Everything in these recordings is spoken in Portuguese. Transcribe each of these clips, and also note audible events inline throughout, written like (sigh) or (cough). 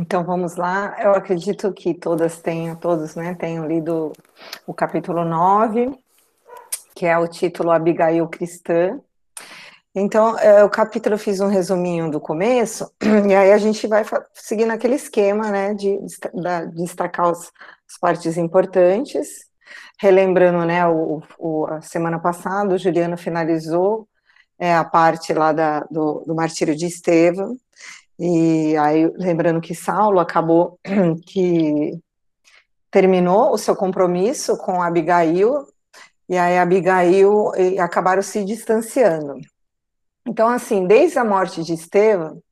Então vamos lá. Eu acredito que todas tenham, todos, né, tenham lido o capítulo 9, que é o título Abigail Cristã. Então, é, o capítulo eu fiz um resuminho do começo, (clears throat) e aí a gente vai seguir naquele esquema, né, de, de destacar os, as partes importantes, relembrando, né, o, o, a semana passada o Juliano finalizou é, a parte lá da, do, do martírio de Estevão, e aí, lembrando que Saulo acabou (clears throat) que terminou o seu compromisso com Abigail, e aí Abigail e acabaram se distanciando. Então, assim, desde a morte de Estevão,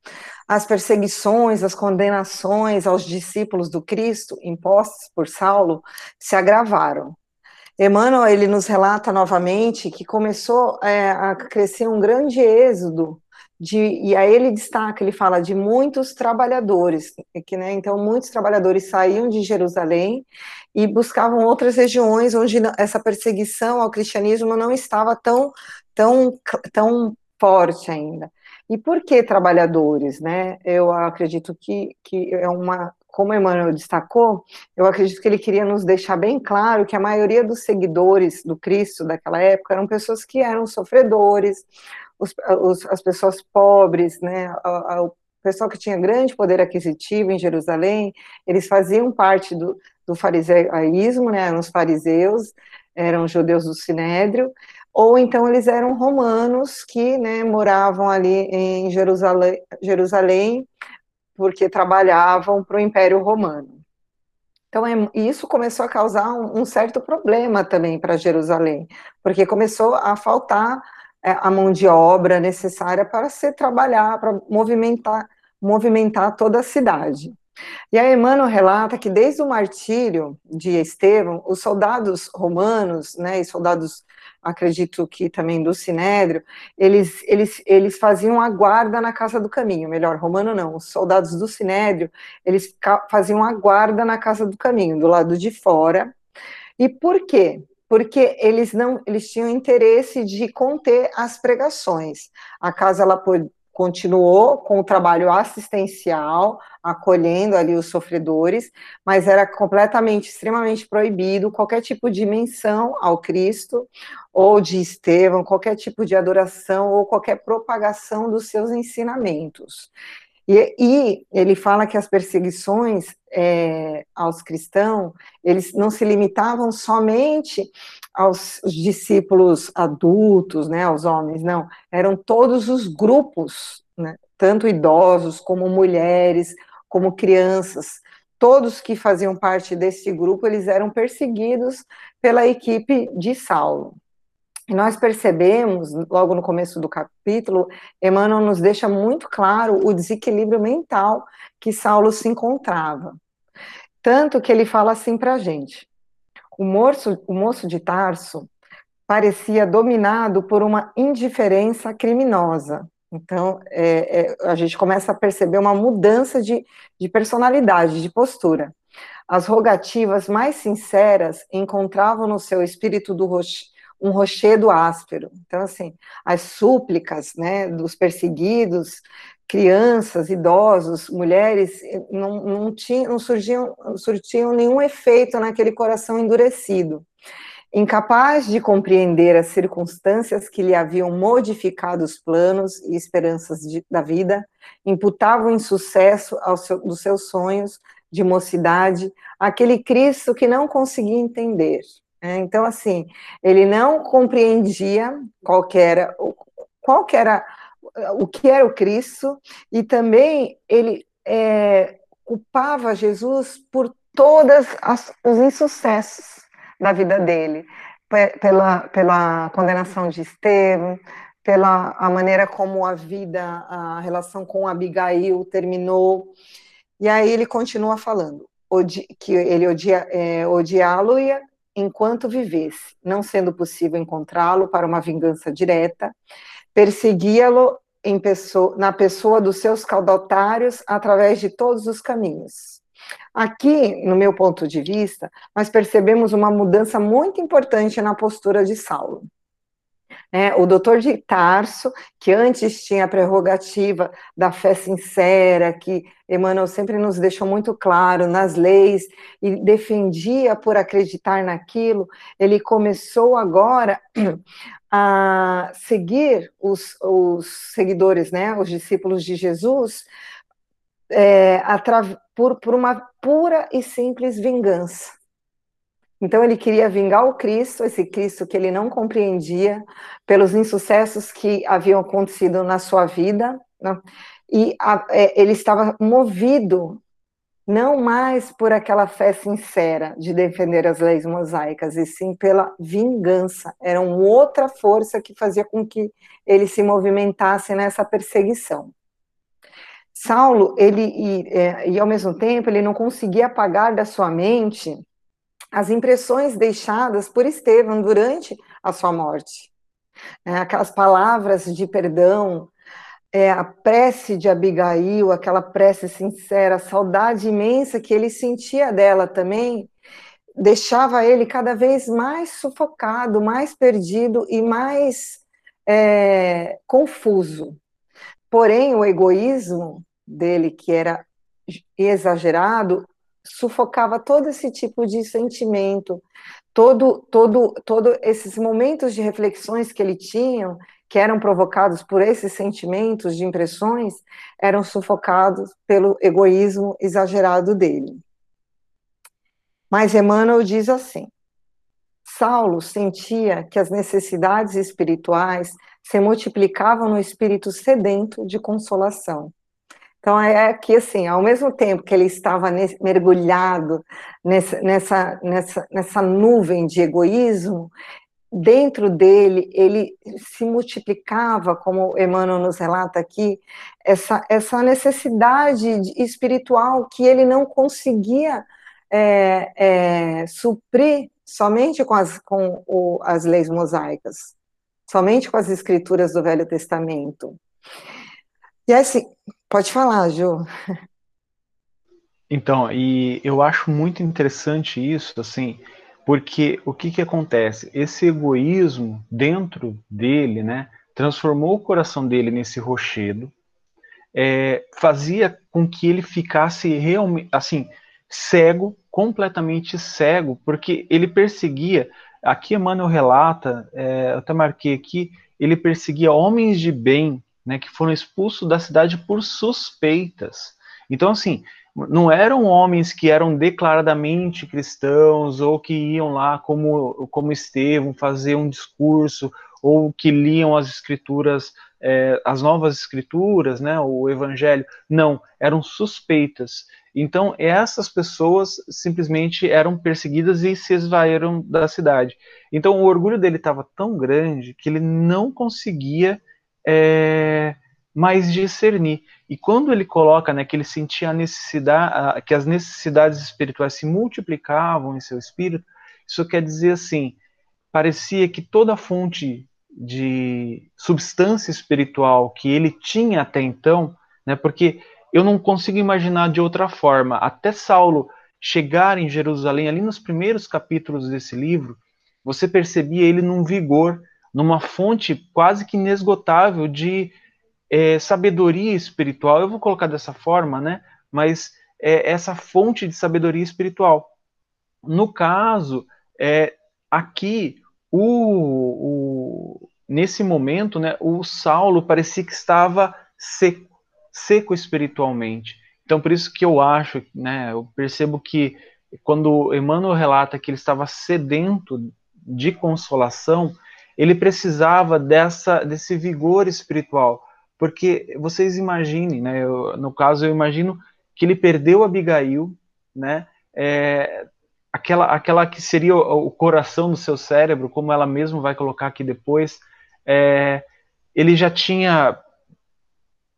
as perseguições, as condenações aos discípulos do Cristo impostas por Saulo se agravaram. Emmanuel, ele nos relata novamente que começou é, a crescer um grande êxodo de, e aí ele destaca, ele fala de muitos trabalhadores, que, né, então muitos trabalhadores saíam de Jerusalém e buscavam outras regiões onde essa perseguição ao cristianismo não estava tão, tão, tão forte ainda. E por que trabalhadores, né? Eu acredito que, que é uma, como Emmanuel destacou, eu acredito que ele queria nos deixar bem claro que a maioria dos seguidores do Cristo daquela época eram pessoas que eram sofredores, os, os, as pessoas pobres, né, o pessoal que tinha grande poder aquisitivo em Jerusalém, eles faziam parte do, do fariseísmo, né, eram os fariseus, eram judeus do Sinédrio, ou então eles eram romanos que né, moravam ali em Jerusalém, Jerusalém porque trabalhavam para o Império Romano. Então, é, isso começou a causar um, um certo problema também para Jerusalém, porque começou a faltar a mão de obra necessária para se trabalhar, para movimentar, movimentar toda a cidade. E a Emmanuel relata que desde o martírio de Estevão, os soldados romanos, né, e soldados, acredito que também do Sinédrio, eles, eles, eles faziam a guarda na Casa do Caminho, melhor, romano não, os soldados do Sinédrio, eles faziam a guarda na Casa do Caminho, do lado de fora. E por quê? Porque eles não, eles tinham interesse de conter as pregações. A casa ela continuou com o trabalho assistencial, acolhendo ali os sofredores, mas era completamente, extremamente proibido qualquer tipo de menção ao Cristo ou de Estevão, qualquer tipo de adoração ou qualquer propagação dos seus ensinamentos. E, e, ele fala que as perseguições é, aos cristãos, eles não se limitavam somente aos discípulos adultos, né, aos homens, não, eram todos os grupos, né, tanto idosos como mulheres, como crianças, todos que faziam parte desse grupo, eles eram perseguidos pela equipe de Saulo. Nós percebemos, logo no começo do capítulo, Emmanuel nos deixa muito claro o desequilíbrio mental que Saulo se encontrava. Tanto que ele fala assim para a gente: o moço, o moço de Tarso parecia dominado por uma indiferença criminosa. Então, é, é, a gente começa a perceber uma mudança de, de personalidade, de postura. As rogativas mais sinceras encontravam no seu espírito do um rochedo áspero. Então, assim, as súplicas né, dos perseguidos, crianças, idosos, mulheres, não, não, tinham, não surgiam, surtiam nenhum efeito naquele coração endurecido. Incapaz de compreender as circunstâncias que lhe haviam modificado os planos e esperanças de, da vida, imputavam insucesso seu, dos seus sonhos de mocidade aquele Cristo que não conseguia entender, então, assim, ele não compreendia qual era, qual era o que era o Cristo, e também ele é, culpava Jesus por todos os insucessos da vida dele, pela, pela condenação de Estevão, pela a maneira como a vida, a relação com Abigail terminou, e aí ele continua falando, que ele odia, é, odiá-lo enquanto vivesse, não sendo possível encontrá-lo para uma vingança direta, perseguia-lo pessoa, na pessoa dos seus caudatários através de todos os caminhos. Aqui, no meu ponto de vista, nós percebemos uma mudança muito importante na postura de Saulo. É, o doutor de Tarso, que antes tinha a prerrogativa da fé sincera, que Emmanuel sempre nos deixou muito claro nas leis, e defendia por acreditar naquilo, ele começou agora (clears throat) a seguir os, os seguidores, né, os discípulos de Jesus, é, por, por uma pura e simples vingança. Então ele queria vingar o Cristo, esse Cristo que ele não compreendia, pelos insucessos que haviam acontecido na sua vida, né? e a, é, ele estava movido não mais por aquela fé sincera de defender as leis mosaicas, e sim pela vingança. Era uma outra força que fazia com que ele se movimentasse nessa perseguição. Saulo, ele, e, é, e ao mesmo tempo, ele não conseguia apagar da sua mente as impressões deixadas por Estevão durante a sua morte. É, aquelas palavras de perdão, é, a prece de Abigail, aquela prece sincera, a saudade imensa que ele sentia dela também, deixava ele cada vez mais sufocado, mais perdido e mais é, confuso. Porém, o egoísmo dele, que era exagerado, sufocava todo esse tipo de sentimento, todo, todo, todo esses momentos de reflexões que ele tinha, que eram provocados por esses sentimentos de impressões, eram sufocados pelo egoísmo exagerado dele. Mas Emmanuel diz assim: Saulo sentia que as necessidades espirituais se multiplicavam no espírito sedento de consolação então é que assim, ao mesmo tempo que ele estava nesse, mergulhado nessa, nessa, nessa, nessa nuvem de egoísmo, dentro dele ele se multiplicava, como Emmanuel nos relata aqui, essa, essa necessidade espiritual que ele não conseguia é, é, suprir somente com, as, com o, as leis mosaicas, somente com as escrituras do Velho Testamento. E assim, Pode falar, Ju. Então, e eu acho muito interessante isso, assim, porque o que que acontece? Esse egoísmo dentro dele, né, transformou o coração dele nesse rochedo, é, fazia com que ele ficasse realmente, assim, cego, completamente cego, porque ele perseguia, aqui Emmanuel relata, é, eu até marquei aqui, ele perseguia homens de bem né, que foram expulsos da cidade por suspeitas. Então, assim, não eram homens que eram declaradamente cristãos ou que iam lá como, como Estevão fazer um discurso ou que liam as escrituras, é, as novas escrituras, né, o evangelho. Não, eram suspeitas. Então, essas pessoas simplesmente eram perseguidas e se esvaíram da cidade. Então, o orgulho dele estava tão grande que ele não conseguia é, mais discernir. E quando ele coloca né, que ele sentia a necessidade, que as necessidades espirituais se multiplicavam em seu espírito, isso quer dizer assim, parecia que toda fonte de substância espiritual que ele tinha até então, né, porque eu não consigo imaginar de outra forma, até Saulo chegar em Jerusalém, ali nos primeiros capítulos desse livro, você percebia ele num vigor, numa fonte quase que inesgotável de é, sabedoria espiritual. Eu vou colocar dessa forma, né? Mas é essa fonte de sabedoria espiritual. No caso, é, aqui, o, o, nesse momento, né, o Saulo parecia que estava seco, seco espiritualmente. Então, por isso que eu acho, né, eu percebo que quando Emmanuel relata que ele estava sedento de consolação, ele precisava dessa, desse vigor espiritual. Porque vocês imaginem, né? Eu, no caso, eu imagino que ele perdeu Abigail, né? É, aquela, aquela que seria o, o, coração do seu cérebro, como ela mesma vai colocar aqui depois. É, ele já tinha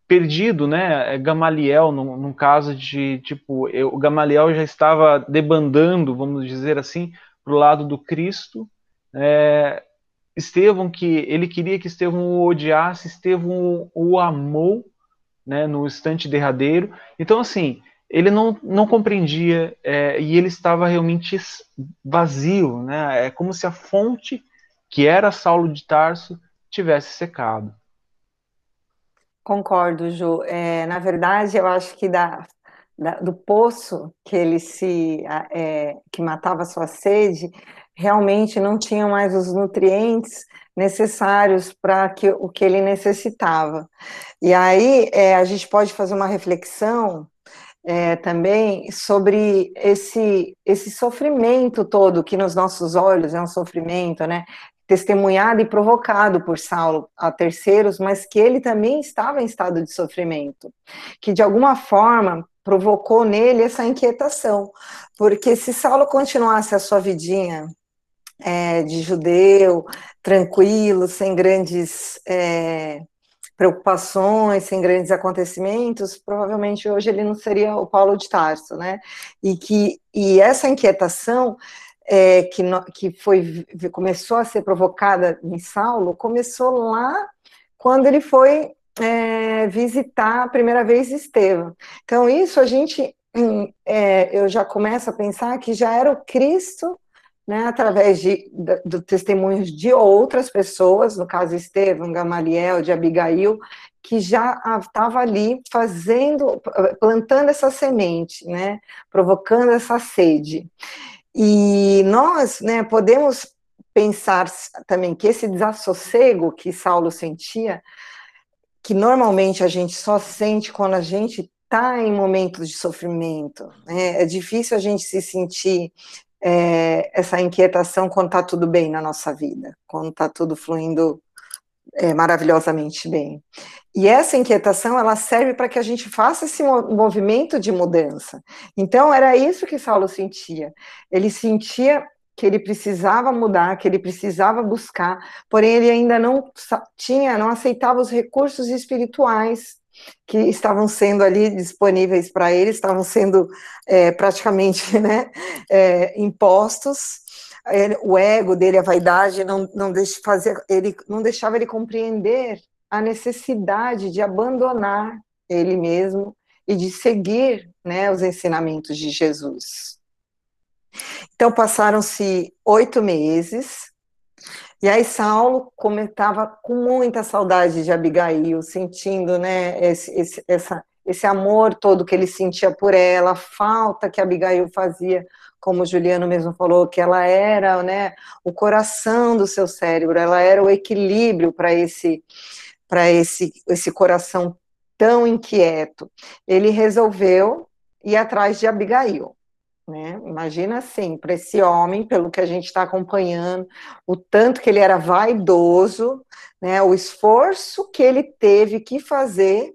perdido, né? Gamaliel, num, caso de tipo, eu, o Gamaliel já estava debandando, vamos dizer assim, para o lado do Cristo. É, Estevão que ele queria que Estevão o odiasse, Estevão o, amou, né, no instante derradeiro. Então assim, ele não, não compreendia é, e ele estava realmente vazio, né? É como se a fonte que era Saulo de Tarso tivesse secado. Concordo, Ju. É, na verdade, eu acho que da, da, do poço que ele se é, que matava sua sede, realmente não tinha mais os nutrientes necessários para que o que ele necessitava. E aí é, a gente pode fazer uma reflexão é, também sobre esse, esse sofrimento todo que nos nossos olhos é um sofrimento, né? Testemunhado e provocado por Saulo a terceiros, mas que ele também estava em estado de sofrimento, que de alguma forma provocou nele essa inquietação, porque se Saulo continuasse a sua vidinha é, de judeu, tranquilo, sem grandes é, preocupações, sem grandes acontecimentos, provavelmente hoje ele não seria o Paulo de Tarso, né? E que e essa inquietação é, que, no, que foi começou a ser provocada em Saulo começou lá quando ele foi é, visitar a primeira vez Estevão. Então isso a gente é, eu já começo a pensar que já era o Cristo né, através de, de, de testemunhos de outras pessoas, no caso Estevão, Gamaliel, de Abigail, que já estava ali fazendo, plantando essa semente, né, provocando essa sede. E nós, né, podemos pensar também que esse desassossego que Saulo sentia, que normalmente a gente só sente quando a gente está em momentos de sofrimento, né? é difícil a gente se sentir é, essa inquietação quando está tudo bem na nossa vida, quando está tudo fluindo é, maravilhosamente bem. E essa inquietação, ela serve para que a gente faça esse movimento de mudança. Então, era isso que Saulo sentia. Ele sentia que ele precisava mudar, que ele precisava buscar, porém ele ainda não tinha, não aceitava os recursos espirituais que estavam sendo ali disponíveis para ele, estavam sendo é, praticamente (laughs) né, é, impostos. O ego dele, a vaidade, não, não, deixa fazer, ele, não deixava ele compreender a necessidade de abandonar ele mesmo e de seguir né, os ensinamentos de Jesus. Então passaram-se oito meses e aí Saulo comentava com muita saudade de Abigail, sentindo, né, esse, esse, essa, esse amor todo que ele sentia por ela, a falta que Abigail fazia, como o Juliano mesmo falou, que ela era, né, o coração do seu cérebro, ela era o equilíbrio para esse, para esse, esse coração tão inquieto. Ele resolveu ir atrás de Abigail. Né? Imagina assim, para esse homem, pelo que a gente está acompanhando, o tanto que ele era vaidoso, né? o esforço que ele teve que fazer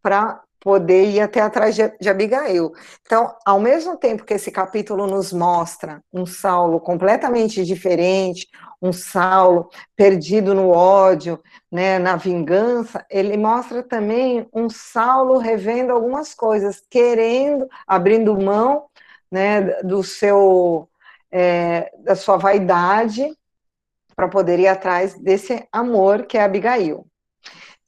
para poder ir até atrás de, Abigail. Então, ao mesmo tempo que esse capítulo nos mostra um Saulo completamente diferente, um Saulo perdido no ódio, né, na vingança, ele mostra também um Saulo revendo algumas coisas, querendo, abrindo mão né, do seu, é, da sua vaidade para poder ir atrás desse amor que é Abigail.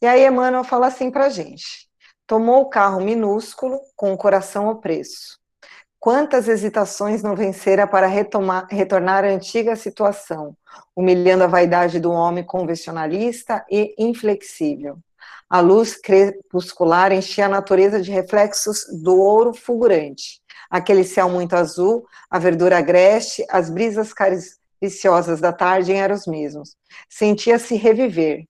E aí Emmanuel fala assim para gente: tomou o carro minúsculo com o coração ao preço. Quantas hesitações não vencera para retomar, retornar à antiga situação, humilhando a vaidade do homem convencionalista e inflexível. A luz crepuscular enchia a natureza de reflexos do ouro fulgurante, aquele céu muito azul, a verdura agreste, as brisas cariciosas da tarde eram os mesmos. Sentia-se reviver.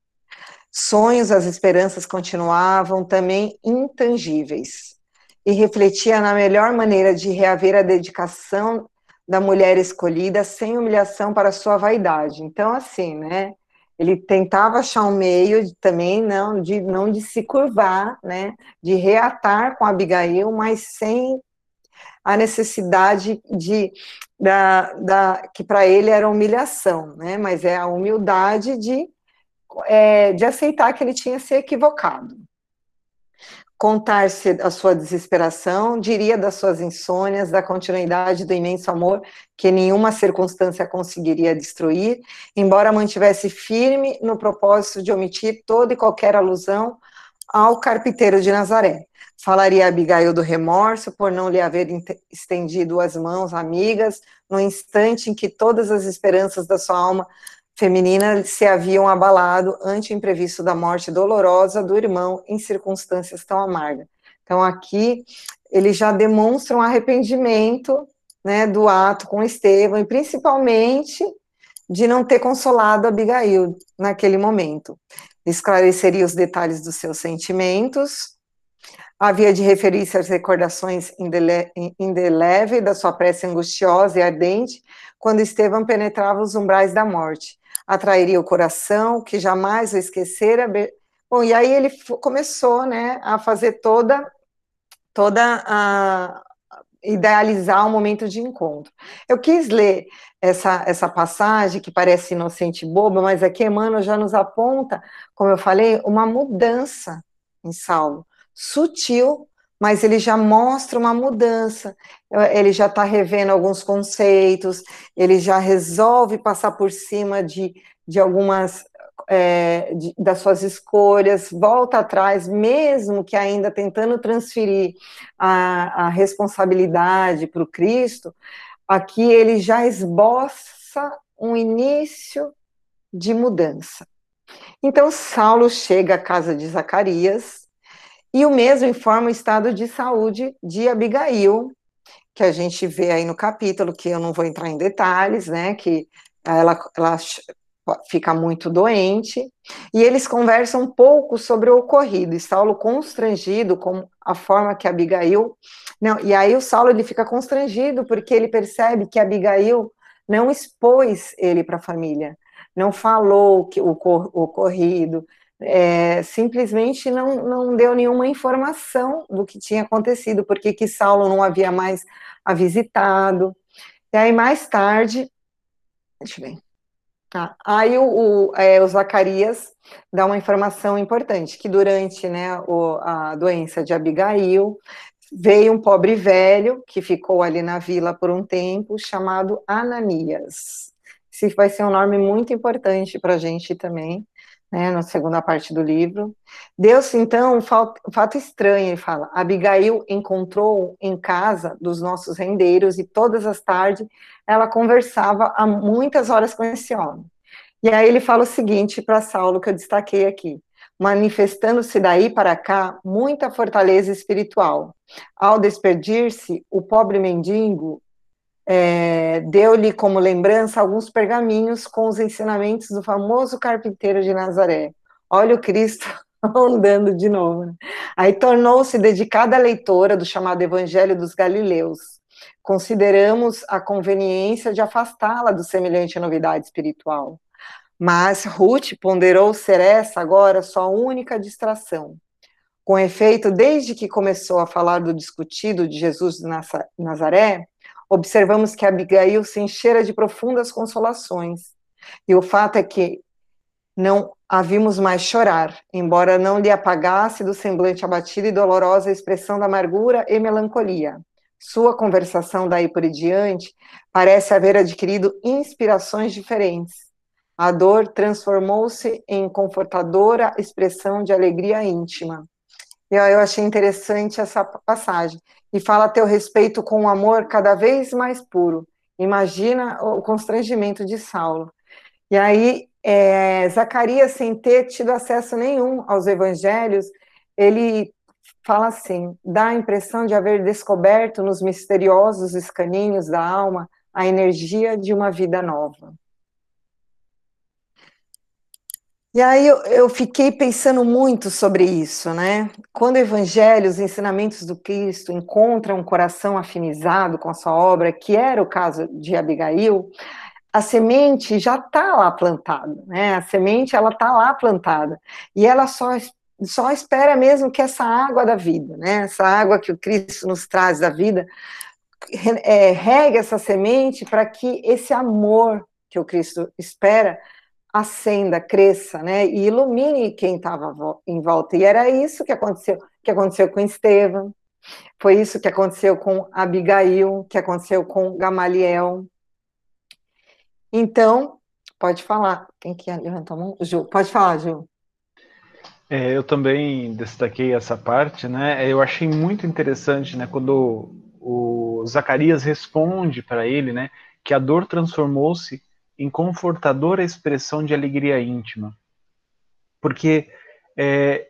Sonhos, as esperanças continuavam também intangíveis. E refletia na melhor maneira de reaver a dedicação da mulher escolhida sem humilhação para sua vaidade. Então, assim, né? Ele tentava achar um meio de, também não de não de se curvar, né? De reatar com Abigail, mas sem a necessidade de da, da que para ele era humilhação, né? Mas é a humildade de é, de aceitar que ele tinha se equivocado. Contar-se a sua desesperação, diria das suas insônias, da continuidade do imenso amor que nenhuma circunstância conseguiria destruir, embora mantivesse firme no propósito de omitir toda e qualquer alusão ao carpinteiro de Nazaré. Falaria a Abigail do remorso por não lhe haver estendido as mãos amigas no instante em que todas as esperanças da sua alma feminina se haviam abalado ante o imprevisto da morte dolorosa do irmão em circunstâncias tão amargas. Então, aqui, eles já demonstram arrependimento né, do ato com Estevão, e principalmente de não ter consolado Abigail naquele momento. Esclareceria os detalhes dos seus sentimentos, havia de referir-se às recordações indeléveis da sua prece angustiosa e ardente, quando Estevão penetrava os umbrais da morte. Atrairia o coração, que jamais o esquecera. Bom, e aí ele começou, né, a fazer toda, toda a idealizar um momento de encontro. Eu quis ler essa, essa passagem que parece inocente e boba, mas aqui Emmanuel já nos aponta, como eu falei, uma mudança em Saulo, sutil, mas ele já mostra uma mudança. Ele já está revendo alguns conceitos, ele já resolve passar por cima de, de algumas é, de, das suas escolhas, volta atrás, mesmo que ainda tentando transferir a, a responsabilidade para o Cristo, aqui ele já esboça um início de mudança. Então, Saulo chega à casa de Zacarias, e o mesmo informa o estado de saúde de Abigail, que a gente vê aí no capítulo, que eu não vou entrar em detalhes, né? Que ela, ela fica muito doente, e eles conversam um pouco sobre o ocorrido, e Saulo constrangido com a forma que Abigail, não, e aí o Saulo ele fica constrangido porque ele percebe que Abigail não expôs ele para a família, não falou que o, o ocorrido, é, simplesmente não, não deu nenhuma informação do que tinha acontecido, porque que Saulo não havia mais a visitado. E aí, mais tarde, deixa eu ver. Tá. Aí o, o, é, o, Zacarias dá uma informação importante, que durante né, o, a doença de Abigail, veio um pobre velho, que ficou ali na vila por um tempo, chamado Ananias. Esse vai ser um nome muito importante para a gente também, né, na segunda parte do livro. Deus, então, um fato estranho, ele fala, Abigail encontrou em casa dos nossos rendeiros e todas as tardes ela conversava há muitas horas com esse homem. E aí ele fala o seguinte para Saulo, que eu destaquei aqui, manifestando-se daí para cá muita fortaleza espiritual. Ao despedir-se, o pobre mendigo é, deu-lhe como lembrança alguns pergaminhos com os ensinamentos do famoso carpinteiro de Nazaré. Olha o Cristo (laughs) andando de novo. Né? Aí tornou-se dedicada leitora do chamado Evangelho dos Galileus. Consideramos a conveniência de afastá-la do semelhante novidade espiritual. Mas Ruth ponderou ser essa agora sua única distração. Com efeito, desde que começou a falar do discutido de Jesus de Nazaré, observamos que Abigail se enchera de profundas consolações. E o fato é que não a vimos mais chorar, embora não lhe apagasse do semblante abatido e dolorosa a expressão da amargura e melancolia. Sua conversação daí por diante parece haver adquirido inspirações diferentes. A dor transformou-se em confortadora expressão de alegria íntima. Eu achei interessante essa passagem. E fala a teu respeito com um amor cada vez mais puro. Imagina o constrangimento de Saulo. E aí, é, Zacarias, sem ter tido acesso nenhum aos evangelhos, ele fala assim: dá a impressão de haver descoberto nos misteriosos escaninhos da alma a energia de uma vida nova. E aí eu, eu, fiquei pensando muito sobre isso, né? Quando o Evangelho, os ensinamentos do Cristo encontram um coração afinizado com a sua obra, que era o caso de Abigail, a semente já está lá plantada, né? A semente ela está lá plantada e ela só só espera mesmo que essa água da vida, né? Essa água que o Cristo nos traz da vida, é, regue essa semente para que esse amor que o Cristo espera acenda, cresça, né, e ilumine quem estava em volta. E era isso que aconteceu, que aconteceu com Estevão, foi isso que aconteceu com Abigail, que aconteceu com Gamaliel. Então, pode falar. Quem que levantou a mão? Ju, pode falar, Ju. É, eu também destaquei essa parte, né? Eu achei muito interessante, né, quando o Zacarias responde para ele, né, que a dor transformou-se em confortadora expressão de alegria íntima. Porque é,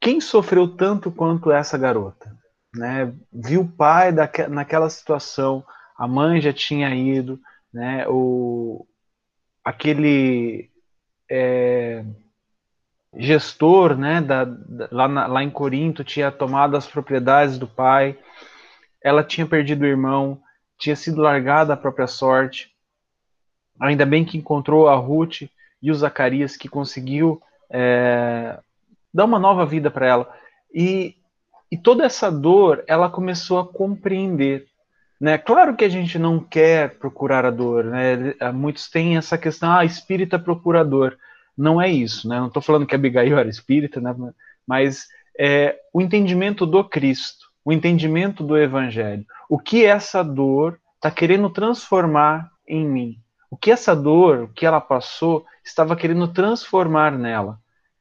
quem sofreu tanto quanto essa garota? Né? Viu o pai daque, naquela situação, a mãe já tinha ido, né? o, aquele é, gestor né? Da, da, lá, na, lá em Corinto tinha tomado as propriedades do pai, ela tinha perdido o irmão, tinha sido largada à própria sorte. Ainda bem que encontrou a Ruth e o Zacarias que conseguiu é, dar uma nova vida para ela. E, e toda essa dor ela começou a compreender. Né? Claro que a gente não quer procurar a dor, né? muitos têm essa questão, ah, espírita procurador. Não é isso, né? não estou falando que Abigail era espírita, né? mas é, o entendimento do Cristo, o entendimento do Evangelho, o que essa dor está querendo transformar em mim. O que essa dor, o que ela passou, estava querendo transformar nela.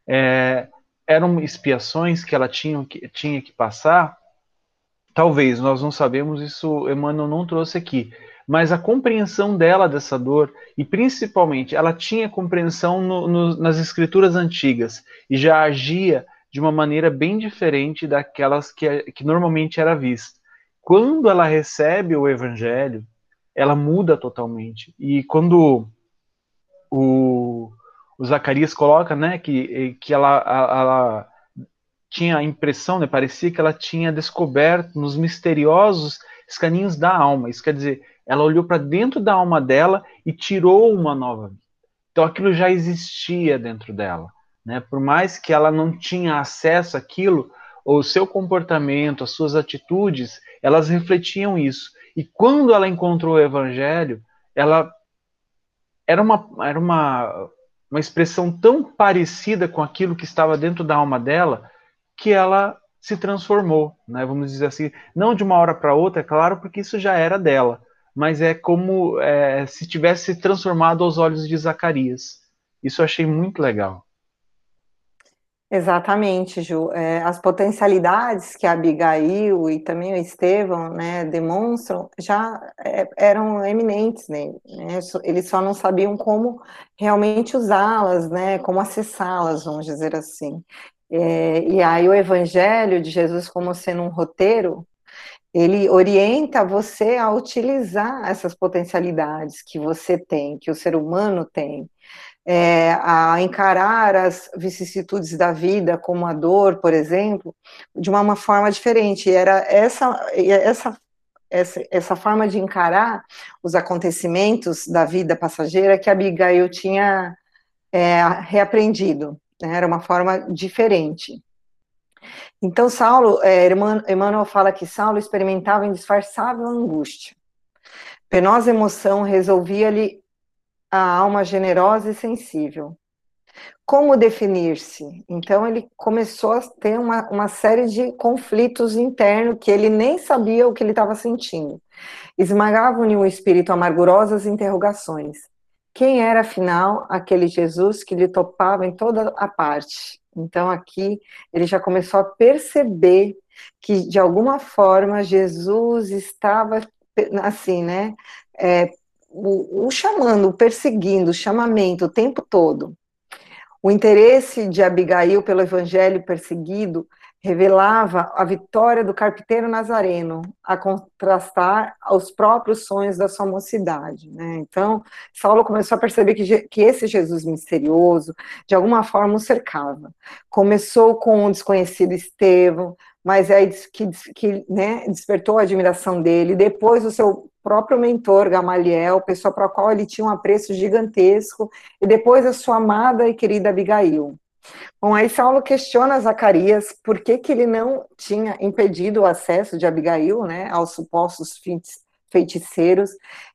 É, eram expiações que ela tinha que, tinha que passar? Talvez, nós não sabemos, isso Emmanuel não trouxe aqui. Mas a compreensão dela dessa dor, e principalmente, ela tinha compreensão no, no, nas escrituras antigas e já agia de uma maneira bem diferente daquelas que, que normalmente era vista. Quando ela recebe o evangelho, ela muda totalmente. E quando o, o Zacarias coloca, né, que, que ela, ela tinha a impressão, né, parecia que ela tinha descoberto nos misteriosos caminhos da alma. Isso quer dizer, ela olhou para dentro da alma dela e tirou uma nova vida. Então aquilo já existia dentro dela, né? Por mais que ela não tinha acesso àquilo, o seu comportamento, as suas atitudes, elas refletiam isso. E quando ela encontrou o evangelho, ela era uma, era uma, uma expressão tão parecida com aquilo que estava dentro da alma dela que ela se transformou, né? Vamos dizer assim, não de uma hora para outra, é claro, porque isso já era dela, mas é como é, se tivesse se transformado aos olhos de Zacarias. Isso eu achei muito legal. Exatamente, Ju. É, as potencialidades que a Abigail e também o Estevão né, demonstram já é, eram eminentes, né? Eles só não sabiam como realmente usá-las, né? Como acessá-las, vamos dizer assim. É, e aí o Evangelho de Jesus como sendo um roteiro, ele orienta você a utilizar essas potencialidades que você tem, que o ser humano tem é, a encarar as vicissitudes da vida, como a dor, por exemplo, de uma, uma forma diferente. E era essa, essa, essa, essa forma de encarar os acontecimentos da vida passageira que a Abigail tinha é, reaprendido. Né? Era uma forma diferente. Então, Saulo, é, Emmanuel fala que Saulo experimentava indisfarçável angústia. Penosa emoção resolvia-lhe a alma generosa e sensível. Como definir-se? Então ele começou a ter uma, uma série de conflitos internos que ele nem sabia o que ele estava sentindo. Esmagavam-lhe o espírito amargurosas interrogações. Quem era, afinal, aquele Jesus que lhe topava em toda a parte? Então aqui ele já começou a perceber que, de alguma forma, Jesus estava, assim, né, é, o, o chamando, o perseguindo, o chamamento o tempo todo. O interesse de Abigail pelo evangelho perseguido revelava a vitória do carpinteiro nazareno, a contrastar aos próprios sonhos da sua mocidade. Né? Então, Saulo começou a perceber que, que esse Jesus misterioso, de alguma forma, o cercava. Começou com o desconhecido Estevão, mas é que, que né, despertou a admiração dele. Depois, o seu próprio mentor, Gamaliel, pessoa para a qual ele tinha um apreço gigantesco, e depois a sua amada e querida Abigail. Bom, aí Saulo questiona Zacarias por que, que ele não tinha impedido o acesso de Abigail né, aos supostos feiticeiros,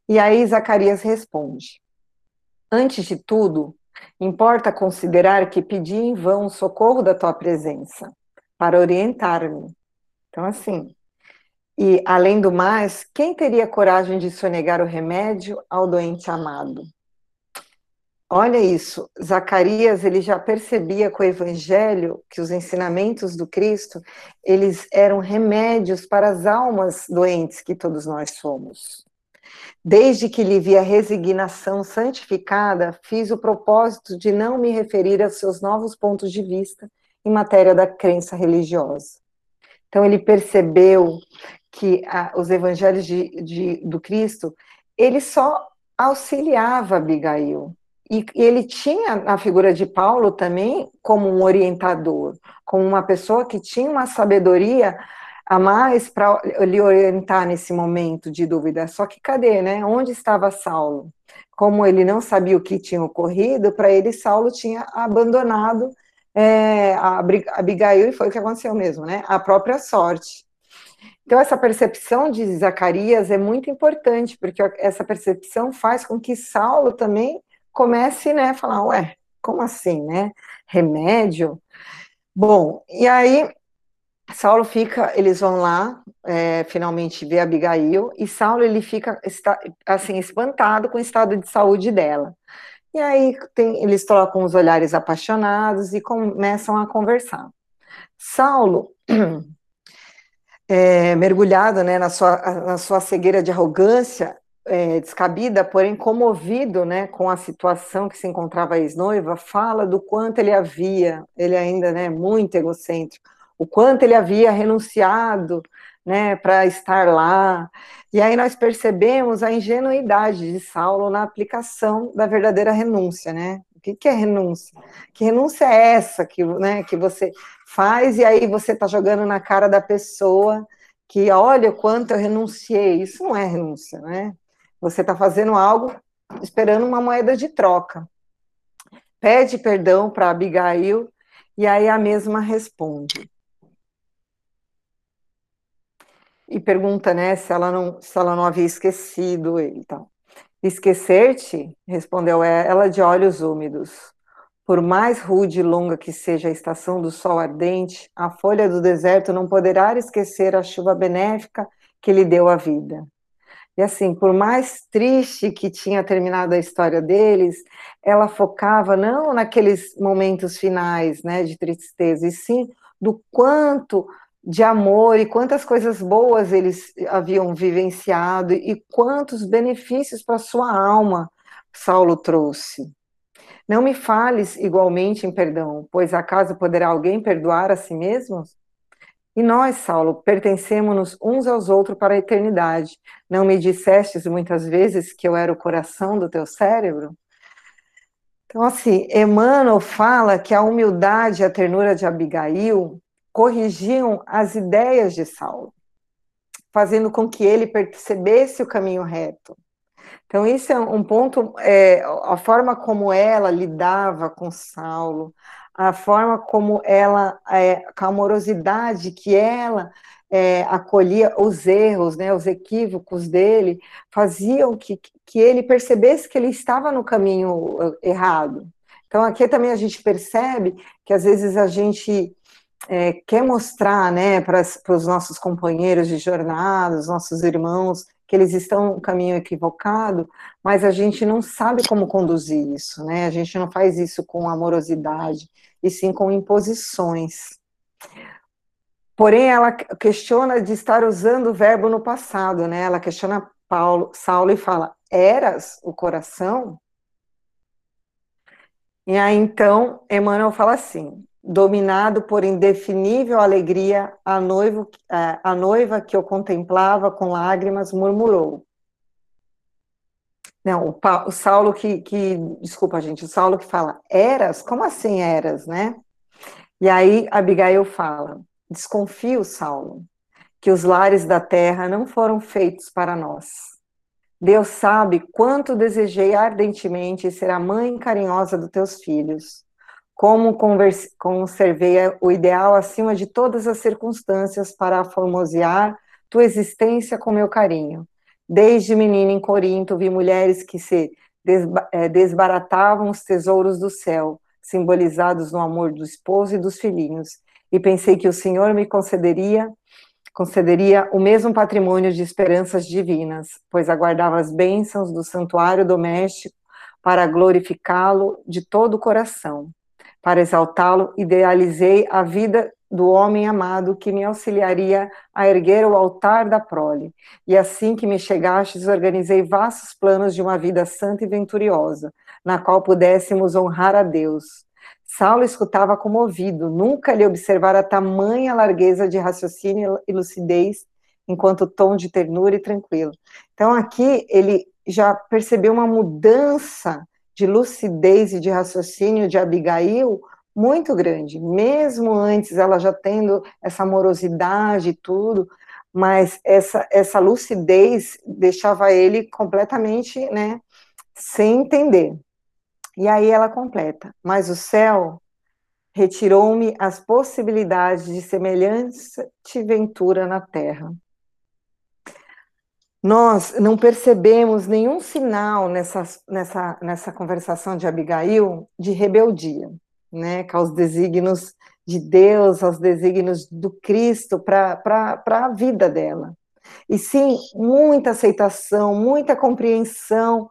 e aí Zacarias responde: Antes de tudo, importa considerar que pedi em vão o socorro da tua presença para orientar-me. Então, assim, e além do mais, quem teria coragem de sonegar o remédio ao doente amado? Olha isso, Zacarias ele já percebia com o Evangelho que os ensinamentos do Cristo eles eram remédios para as almas doentes que todos nós somos. Desde que lhe vi a resignação santificada, fiz o propósito de não me referir aos seus novos pontos de vista em matéria da crença religiosa. Então, ele percebeu que a, os evangelhos de, de, do Cristo, ele só auxiliava Abigail. E, ele tinha a figura de Paulo também como um orientador, como uma pessoa que tinha uma sabedoria a mais para lhe orientar nesse momento de dúvida. Só que cadê, né? Onde estava Saulo? Como ele não sabia o que tinha ocorrido, para ele Saulo tinha abandonado é, a Abigail e foi o que aconteceu mesmo, né? A própria sorte. Então essa percepção de Zacarias é muito importante, porque essa percepção faz com que Saulo também comece, né, a falar, ué, como assim, né? Remédio? Bom, e aí Saulo fica, eles vão lá, é, finalmente ver Abigail, e Saulo ele fica está, assim espantado com o estado de saúde dela. E aí tem, eles trocam os olhares apaixonados e começam a conversar. Saulo, (clears throat) é, mergulhado né, na, sua, na sua cegueira de arrogância, é, descabida, porém comovido né, com a situação que se encontrava a ex-noiva, fala do quanto ele havia, ele ainda né, muito egocêntrico, o quanto ele havia renunciado né, para estar lá. E aí nós percebemos a ingenuidade de Saulo na aplicação da verdadeira renúncia, né? O que, que é renúncia? Que renúncia é essa que, né, que você faz e aí você está jogando na cara da pessoa que olha quanto eu renunciei. Isso não é renúncia, né? Você está fazendo algo esperando uma moeda de troca. Pede perdão para Abigail e aí a mesma responde. e pergunta, né, se ela não, se ela não havia esquecido ele, então. Esquecer-te, respondeu ela de olhos úmidos. Por mais rude e longa que seja a estação do sol ardente, a folha do deserto não poderá esquecer a chuva benéfica que lhe deu a vida. E assim, por mais triste que tinha terminado a história deles, ela focava não naqueles momentos finais, né, de tristeza, e sim do quanto de amor e quantas coisas boas eles haviam vivenciado e quantos benefícios para sua alma Saulo trouxe. Não me fales igualmente em perdão, pois acaso poderá alguém perdoar a si mesmo? E nós, Saulo, pertencemos uns aos outros para a eternidade. Não me dissestes muitas vezes que eu era o coração do teu cérebro? Então, assim, Emmanuel fala que a humildade e a ternura de Abigail corrigiam as ideias de Saulo, fazendo com que ele percebesse o caminho reto. Então, isso é um ponto, é, a forma como ela lidava com Saulo, a forma como ela, é, a amorosidade que ela é, acolhia os erros, né, os equívocos dele, faziam que, que ele percebesse que ele estava no caminho uh, errado. Então, aqui também a gente percebe que às vezes a gente é, quer mostrar né, para os nossos companheiros de jornada, os nossos irmãos, que eles estão no caminho equivocado, mas a gente não sabe como conduzir isso, né? A gente não faz isso com amorosidade, e sim com imposições. Porém, ela questiona de estar usando o verbo no passado, né? Ela questiona Paulo, Saulo e fala: "Eras o coração?" E aí então Emmanuel fala assim: dominado por indefinível alegria, a, noivo, a noiva que o contemplava com lágrimas murmurou. Não, o, o Saulo que, que, desculpa gente, o Saulo que fala, eras? Como assim eras, né? E aí Abigail fala, desconfio, Saulo, que os lares da terra não foram feitos para nós. Deus sabe quanto desejei ardentemente ser a mãe carinhosa dos teus filhos como conservei o ideal acima de todas as circunstâncias para formosear tua existência com meu carinho. Desde menina em Corinto, vi mulheres que se eh, desbaratavam os tesouros do céu, simbolizados no amor do esposo e dos filhinhos, e pensei que o Senhor me concederia concederia o mesmo patrimônio de esperanças divinas, pois aguardava as bênçãos do santuário doméstico para glorificá-lo de todo o coração. Para exaltá-lo, idealizei a vida do homem amado que me auxiliaria a erguer o altar da prole. E assim que me chegastes, organizei vastos planos de uma vida santa e venturiosa, na qual pudéssemos honrar a Deus. Saulo escutava comovido, nunca lhe observara tamanha largueza de raciocínio e lucidez, enquanto tom de ternura e tranquilo. Então aqui ele já percebeu uma mudança de lucidez e de raciocínio de Abigail muito grande, mesmo antes ela já tendo essa amorosidade e tudo, mas essa, essa lucidez deixava ele completamente, né, sem entender. E aí ela completa, mas o céu retirou-me as possibilidades de semelhante ventura na terra. Nós não percebemos nenhum sinal nessa, nessa, nessa conversação de Abigail de rebeldia né, aos desígnios de Deus, aos desígnios do Cristo para a vida dela. E sim, muita aceitação, muita compreensão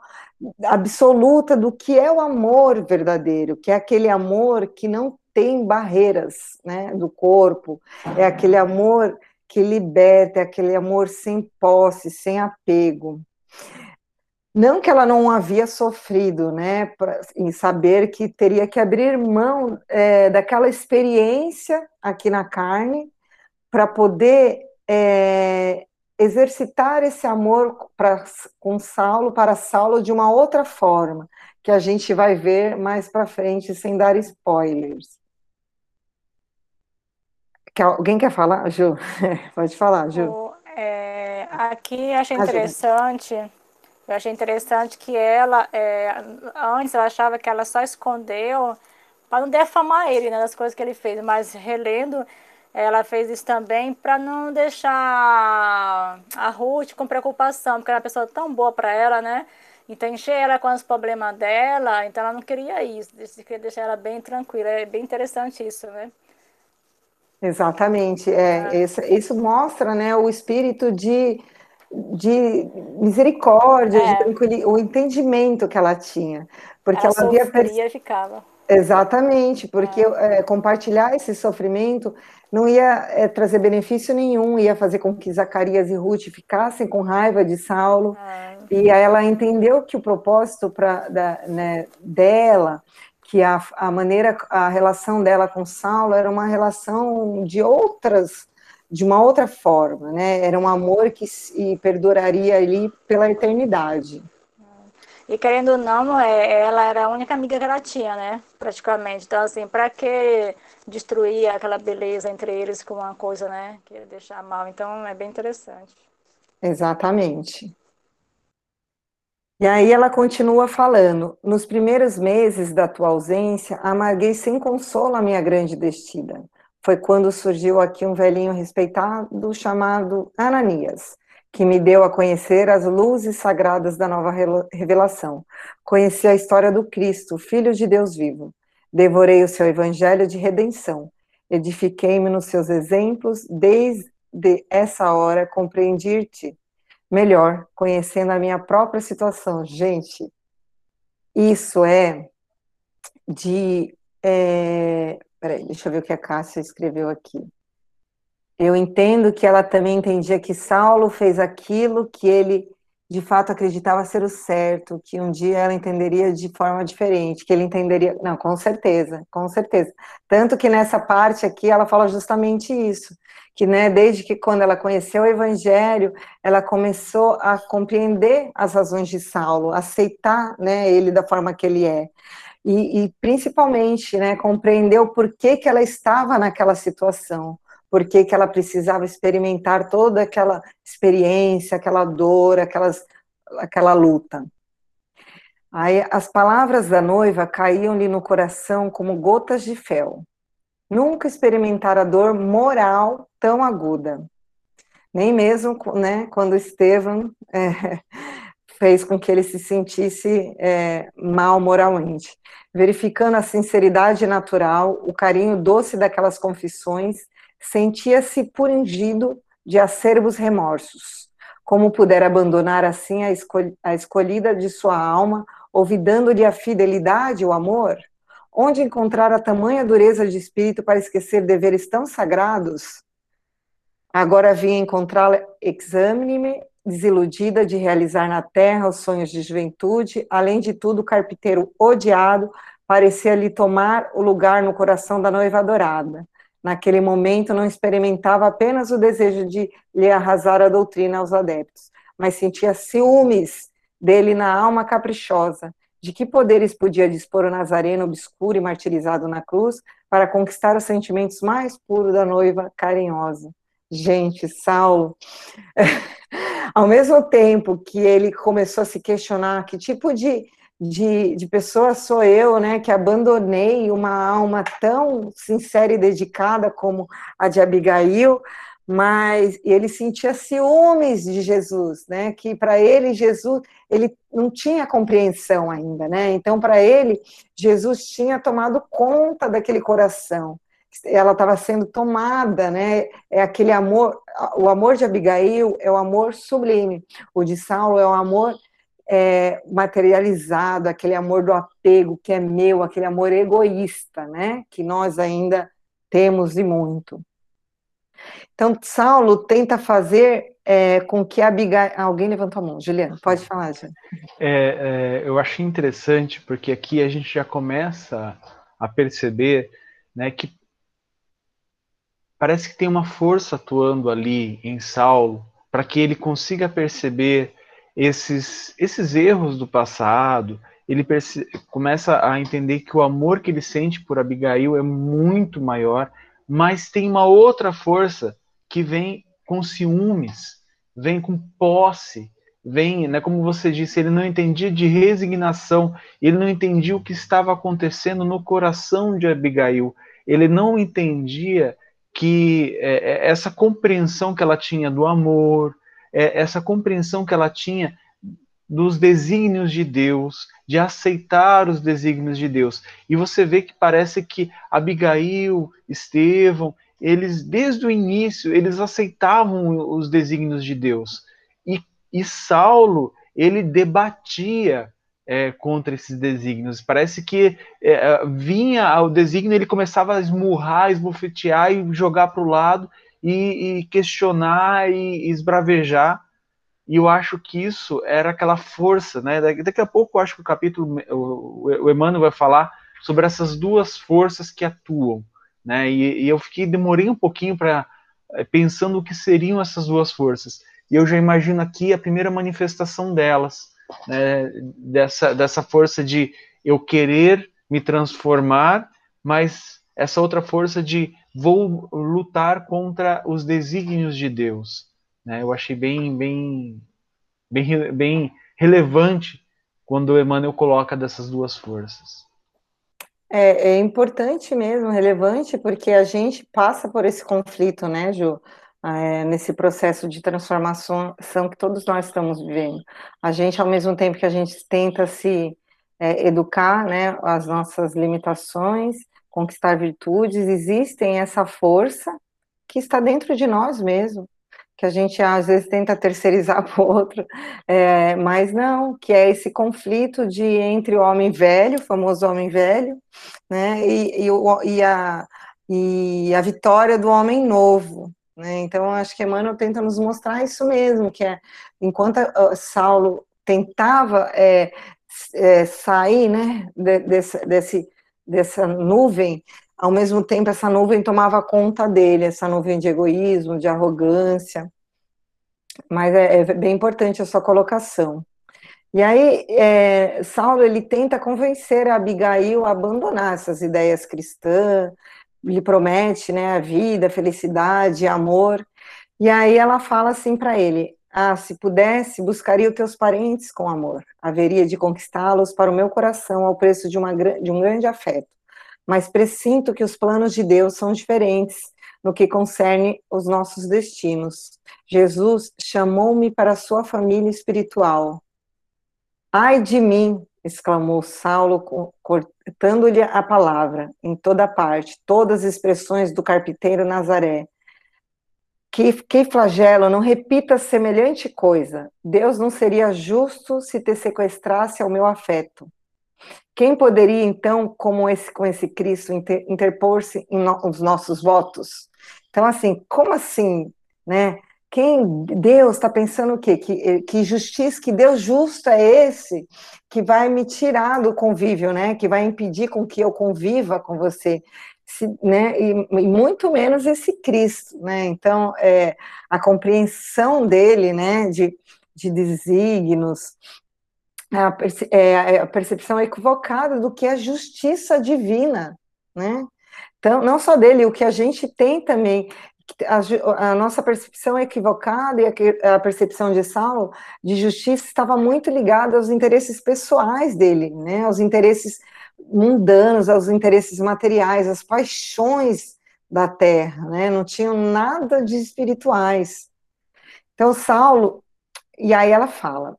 absoluta do que é o amor verdadeiro, que é aquele amor que não tem barreiras né, do corpo, é aquele amor que liberta, é aquele amor sem posse, sem apego. Não que ela não havia sofrido, né, pra, em saber que teria que abrir mão é, daquela experiência aqui na carne para poder é, exercitar esse amor pra, com Saulo para Saulo de uma outra forma, que a gente vai ver mais para frente, sem dar spoilers. Alguém quer falar, Ju? (laughs) Pode falar, Ju. é, aqui achei interessante. Eu achei interessante que ela, é, antes ela achava que ela só escondeu para não defamar ele né, das coisas que ele fez, mas relendo, ela fez isso também para não deixar a Ruth com preocupação, porque era uma pessoa tão boa para ela, né? Então encher ela com os problemas dela, então ela não queria isso, queria deixar ela bem tranquila. É bem interessante isso, né? Exatamente. É, é. Isso, isso mostra né, o espírito de de misericórdia, é. de tranquilidade, o entendimento que ela tinha. Porque ela, ela havia perce... ficava. Exatamente, porque é. É, compartilhar esse sofrimento não ia é, trazer benefício nenhum, ia fazer com que Zacarias e Ruth ficassem com raiva de Saulo. É. E ela entendeu que o propósito pra, da, né, dela, que a, a maneira, a relação dela com Saulo era uma relação de outras de uma outra forma, né? Era um amor que se, perduraria ali pela eternidade. E querendo ou não, é, ela era a única amiga que ela tinha, né? Praticamente. Então, assim, para que destruir aquela beleza entre eles com uma coisa, né? Que ia deixar mal. Então, é bem interessante. Exatamente. E aí ela continua falando: nos primeiros meses da tua ausência, amarguei sem consolo a minha grande destina foi quando surgiu aqui um velhinho respeitado chamado Ananias, que me deu a conhecer as luzes sagradas da nova revelação. Conheci a história do Cristo, Filho de Deus vivo. Devorei o seu evangelho de redenção. Edifiquei-me nos seus exemplos. Desde essa hora compreendi-te melhor, conhecendo a minha própria situação. Gente, isso é de é, Peraí, deixa eu ver o que a Cássia escreveu aqui. Eu entendo que ela também entendia que Saulo fez aquilo que ele de fato acreditava ser o certo, que um dia ela entenderia de forma diferente, que ele entenderia. Não, com certeza, com certeza. Tanto que nessa parte aqui ela fala justamente isso, que né, desde que quando ela conheceu o Evangelho, ela começou a compreender as razões de Saulo, aceitar né, ele da forma que ele é e, e principalmente, né, compreender o porquê que ela estava naquela situação, por que ela precisava experimentar toda aquela experiência, aquela dor, aquelas, aquela luta. Aí as palavras da noiva caíam-lhe no coração como gotas de fel. Nunca experimentara dor moral tão aguda. Nem mesmo né, quando Estevam é, (laughs) fez com que ele se sentisse é, mal moralmente. Verificando a sinceridade natural, o carinho doce daquelas confissões, sentia-se puringido de acerbos remorsos. Como pudera abandonar assim a, escol a escolhida de sua alma, olvidando-lhe a fidelidade o amor? Onde encontrar a tamanha dureza de espírito para esquecer deveres tão sagrados? Agora vim encontrá-la exame-me, desiludida de realizar na terra os sonhos de juventude, além de tudo, o carpinteiro odiado parecia lhe tomar o lugar no coração da noiva adorada. Naquele momento, não experimentava apenas o desejo de lhe arrasar a doutrina aos adeptos, mas sentia ciúmes dele na alma caprichosa. De que poderes podia dispor o Nazareno obscuro e martirizado na cruz para conquistar os sentimentos mais puros da noiva carinhosa? Gente, Saulo, (laughs) ao mesmo tempo que ele começou a se questionar que tipo de, de, de pessoa sou eu, né, que abandonei uma alma tão sincera e dedicada como a de Abigail, mas ele sentia ciúmes de Jesus, né, que para ele Jesus, ele não tinha compreensão ainda, né, então para ele Jesus tinha tomado conta daquele coração, ela estava sendo tomada, né? É aquele amor, o amor de Abigail é o amor sublime, o de Saulo é o amor é, materializado, aquele amor do apego que é meu, aquele amor egoísta, né? Que nós ainda temos e muito. Então, Saulo tenta fazer é, com que Abigail. Alguém levantou a mão, Juliana, pode falar, Juliana. É, é, eu achei interessante, porque aqui a gente já começa a perceber né, que parece que tem uma força atuando ali em Saulo para que ele consiga perceber esses, esses erros do passado. Ele começa a entender que o amor que ele sente por Abigail é muito maior, mas tem uma outra força que vem com ciúmes, vem com posse, vem, né, como você disse, ele não entendia de resignação, ele não entendia o que estava acontecendo no coração de Abigail, ele não entendia que é, é, essa compreensão que ela tinha do amor, é, essa compreensão que ela tinha dos desígnios de Deus, de aceitar os desígnios de Deus. E você vê que parece que Abigail, Estevão, eles desde o início eles aceitavam os desígnios de Deus. E, e Saulo, ele debatia é, contra esses desígnios. Parece que é, é vinha o desígnio, ele começava a esmurrar, esbofetear e jogar para o lado e, e, questionar e esbravejar. E eu acho que isso era aquela força, né? Daqui a pouco eu acho que o capítulo, o, o Emmanuel vai falar sobre essas duas forças que atuam, né? E, e eu fiquei demorei um pouquinho para é, pensando o que seriam essas duas forças. E eu já imagino aqui a primeira manifestação delas, né, dessa, dessa força de eu querer me transformar, mas essa outra força de vou lutar contra os desígnios de Deus. Né? Eu achei bem, bem, bem, bem relevante quando o Emmanuel coloca dessas duas forças. É, é, importante mesmo, relevante, porque a gente passa por esse conflito, né, Ju? É, nesse processo de transformação que todos nós estamos vivendo. A gente, ao mesmo tempo que a gente tenta se é, educar, né, as nossas limitações, conquistar virtudes, existem essa força que está dentro de nós mesmo, que a gente às vezes tenta terceirizar (laughs) para o outro, é, mas não, que é esse conflito de entre o homem velho, famoso homem velho, né, e, e, e a, e a vitória do homem novo, né? Então, acho que Emmanuel tenta nos mostrar isso mesmo, que é, enquanto Saulo tentava é, é, sair né, de, desse, desse, dessa nuvem, ao mesmo tempo essa nuvem tomava conta dele, essa nuvem de egoísmo, de arrogância, mas é, é bem importante a sua colocação. E aí, é, Saulo, ele tenta convencer a Abigail a abandonar essas ideias cristãs, lhe promete, né, a vida, felicidade, amor. E aí ela fala assim para ele: "Ah, se pudesse, buscaria os teus parentes com amor. Haveria de conquistá-los para o meu coração ao preço de, uma, de um grande afeto. Mas presinto que os planos de Deus são diferentes no que concerne os nossos destinos. Jesus chamou-me para a sua família espiritual. Ai de mim, exclamou Saulo, cortando-lhe a palavra em toda parte, todas as expressões do carpinteiro Nazaré. Que, que flagelo, não repita semelhante coisa. Deus não seria justo se te sequestrasse ao meu afeto. Quem poderia, então, como esse, com esse Cristo, inter, interpor-se nos no, nossos votos? Então, assim, como assim, né? Quem Deus está pensando o quê? Que, que justiça, que Deus justo é esse que vai me tirar do convívio, né? Que vai impedir com que eu conviva com você, Se, né? E, e, muito menos esse Cristo, né? Então, é, a compreensão dele, né? De, de desígnios, a, perce, é, a percepção equivocada do que é justiça divina, né? Então, não só dele, o que a gente tem também a, a, nossa percepção equivocada e a, a, percepção de Saulo de justiça estava muito ligada aos interesses pessoais dele, né, aos interesses mundanos, aos interesses materiais, às paixões da terra, né, não tinham nada de espirituais. Então, Saulo, e aí ela fala,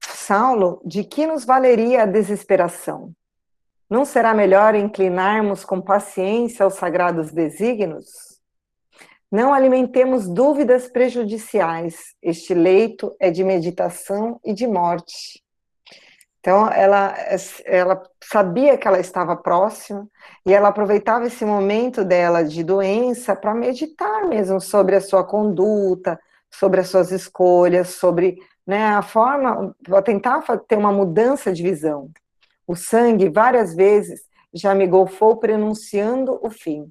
Saulo, de que nos valeria a desesperação? Não será melhor inclinarmos com paciência aos sagrados desígnios? Não alimentemos dúvidas prejudiciais. Este leito é de meditação e de morte. Então, ela, ela sabia que ela estava próxima e ela aproveitava esse momento dela de doença para meditar mesmo sobre a sua conduta, sobre as suas escolhas, sobre né, a forma, tentar ter uma mudança de visão. O sangue, várias vezes, já me golfou pronunciando o fim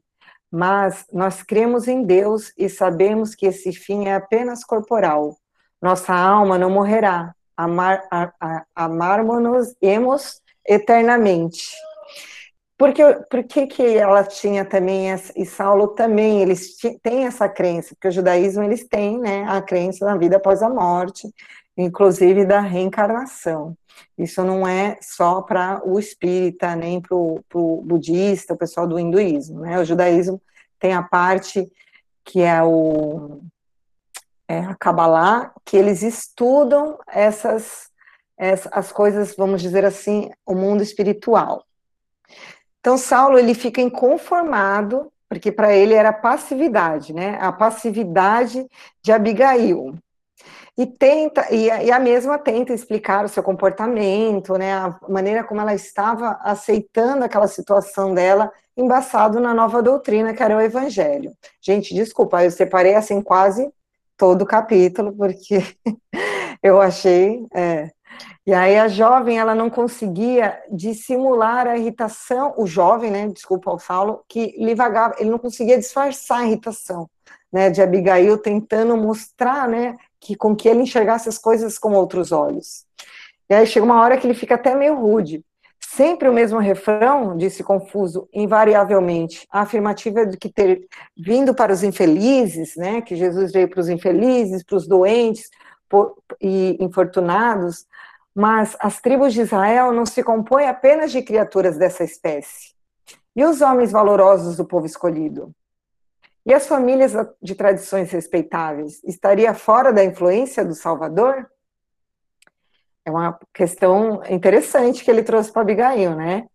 mas nós cremos em Deus e sabemos que esse fim é apenas corporal. Nossa alma não morrerá, amar, amarmos-nos eternamente. Porque, por que, que ela tinha também, essa, e Saulo também, eles têm essa crença, porque o judaísmo, eles têm, né, a crença na vida após a morte, inclusive da reencarnação. Isso não é só para o espírita, nem para o budista, o pessoal do hinduísmo. Né? O judaísmo tem a parte que é o é a Kabbalah, que eles estudam essas, essas as coisas, vamos dizer assim, o mundo espiritual. Então Saulo ele fica inconformado, porque para ele era passividade, né? A passividade de Abigail e tenta e, e, a mesma tenta explicar o seu comportamento, né, a maneira como ela estava aceitando aquela situação dela, embaçado na nova doutrina que era o evangelho. Gente, desculpa, eu separei assim quase todo o capítulo porque (laughs) eu achei, é. E aí a jovem ela não conseguia dissimular a irritação, o jovem, né, desculpa o Saulo, que lhe vagava, ele não conseguia disfarçar a irritação, né, de Abigail tentando mostrar, né, que com que ele enxergasse as coisas com outros olhos. E aí chega uma hora que ele fica até meio rude. Sempre o mesmo refrão, disse confuso, invariavelmente. A afirmativa de que ter vindo para os infelizes, né, que Jesus veio para os infelizes, para os doentes por, e infortunados, mas as tribos de Israel não se compõem apenas de criaturas dessa espécie. E os homens valorosos do povo escolhido? E as famílias de tradições respeitáveis estaria fora da influência do Salvador? É uma questão interessante que ele trouxe para Abigail, né?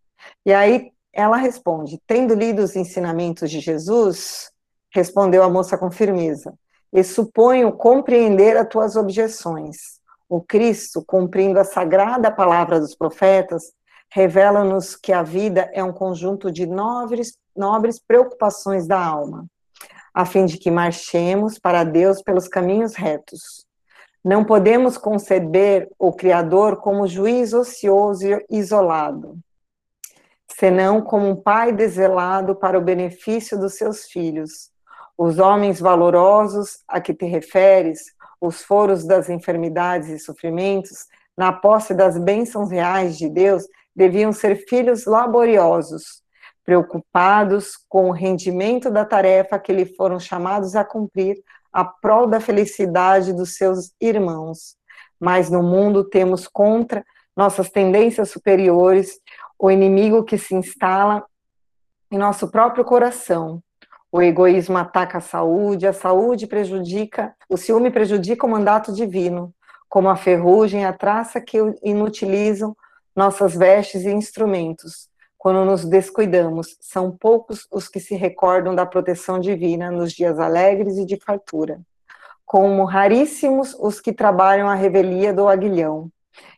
E aí ela responde: tendo lido os ensinamentos de Jesus, respondeu a moça com firmeza, e suponho compreender as tuas objeções. O Cristo, cumprindo a sagrada palavra dos profetas, revela-nos que a vida é um conjunto de nobres, nobres preocupações da alma a fim de que marchemos para Deus pelos caminhos retos. Não podemos conceber o Criador como juiz ocioso e isolado, senão como um pai desvelado para o benefício dos seus filhos. Os homens valorosos a que te referes, os foros das enfermidades e sofrimentos, na posse das bênçãos reais de Deus, deviam ser filhos laboriosos, preocupados com o rendimento da tarefa que lhe foram chamados a cumprir a prol da felicidade dos seus irmãos. Mas no mundo temos contra nossas tendências superiores o inimigo que se instala em nosso próprio coração. O egoísmo ataca a saúde, a saúde prejudica, o ciúme prejudica o mandato divino, como a ferrugem, a traça que inutilizam nossas vestes e instrumentos quando nos descuidamos, são poucos os que se recordam da proteção divina nos dias alegres e de fartura, como raríssimos os que trabalham a revelia do aguilhão.